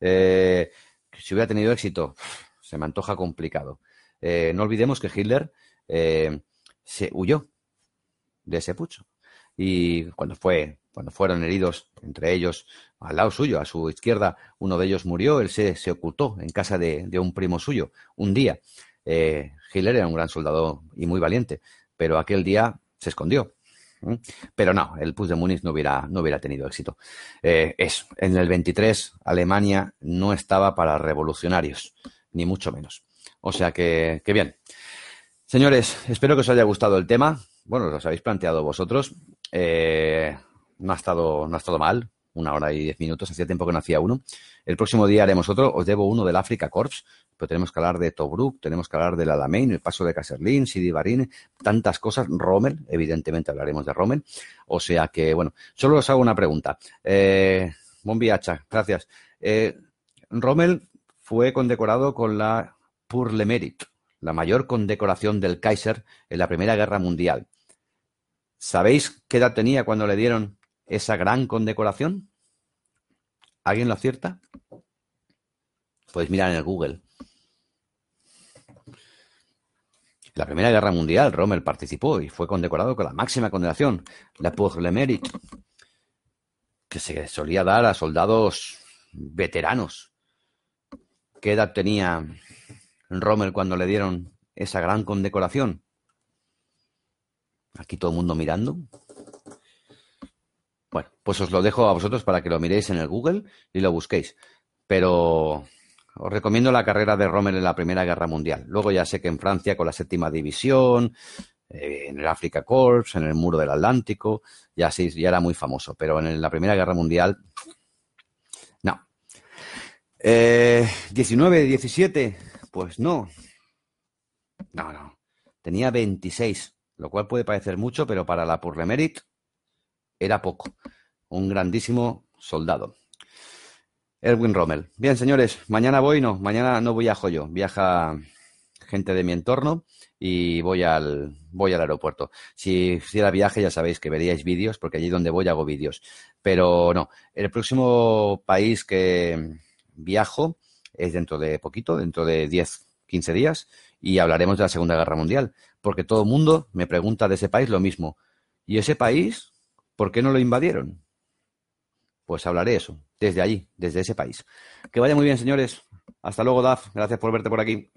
eh, si hubiera tenido éxito, se me antoja complicado. Eh, no olvidemos que Hitler se huyó de ese pucho. Y cuando fue cuando fueron heridos, entre ellos al lado suyo, a su izquierda, uno de ellos murió, él se, se ocultó en casa de, un primo suyo un día. Eh, Hitler era un gran soldado y muy valiente, pero aquel día se escondió. Pero no, el Putsch de Múnich no hubiera, no hubiera tenido éxito. Eh, en el 23 Alemania no estaba para revolucionarios, ni mucho menos. O sea que, que bien. Señores, espero que os haya gustado el tema. Bueno, os habéis planteado vosotros. Eh, no ha estado, no ha estado mal, una hora y diez minutos, hacía tiempo que no hacía uno. El próximo día haremos otro, os debo uno del Africa Corps, pero tenemos que hablar de Tobruk, tenemos que hablar del Alamein, el paso de Caserlín, Sidi Barín, tantas cosas, Rommel, evidentemente hablaremos de Rommel, o sea que, bueno, solo os hago una pregunta. Eh, bon gracias. Eh, Rommel fue condecorado con la Pour le Mérite, la mayor condecoración del Kaiser en la Primera Guerra Mundial. ¿Sabéis qué edad tenía cuando le dieron esa gran condecoración? ¿Alguien lo acierta? Podéis mirar en el Google. La Primera Guerra Mundial, Rommel participó y fue condecorado con la máxima condecoración, la Pour le Mérite. que se solía dar a soldados veteranos. ¿Qué edad tenía Rommel cuando le dieron esa gran condecoración? Aquí todo el mundo mirando. Bueno, pues os lo dejo a vosotros para que lo miréis en el Google y lo busquéis. Pero os recomiendo la carrera de Rommel en la Primera Guerra Mundial. Luego ya sé que en Francia con la séptima división, eh, en el Africa Corps, en el Muro del Atlántico, ya sí, ya era muy famoso. Pero en la Primera Guerra Mundial, no. Eh, 19, 17, pues no. No, no. Tenía 26, lo cual puede parecer mucho, pero para la Purlemerit era poco. Un grandísimo soldado. Erwin Rommel. Bien, señores, mañana voy, no, mañana no viajo yo, viaja gente de mi entorno y voy al, voy al aeropuerto. Si hiciera viaje, ya sabéis que veríais vídeos, porque allí donde voy hago vídeos. Pero no, el próximo país que viajo es dentro de poquito, dentro de 10, 15 días, y hablaremos de la Segunda Guerra Mundial, porque todo el mundo me pregunta de ese país lo mismo. ¿Y ese país, por qué no lo invadieron? Pues hablaré eso, desde allí, desde ese país. Que vaya muy bien, señores. Hasta luego, Daf. Gracias por verte por aquí.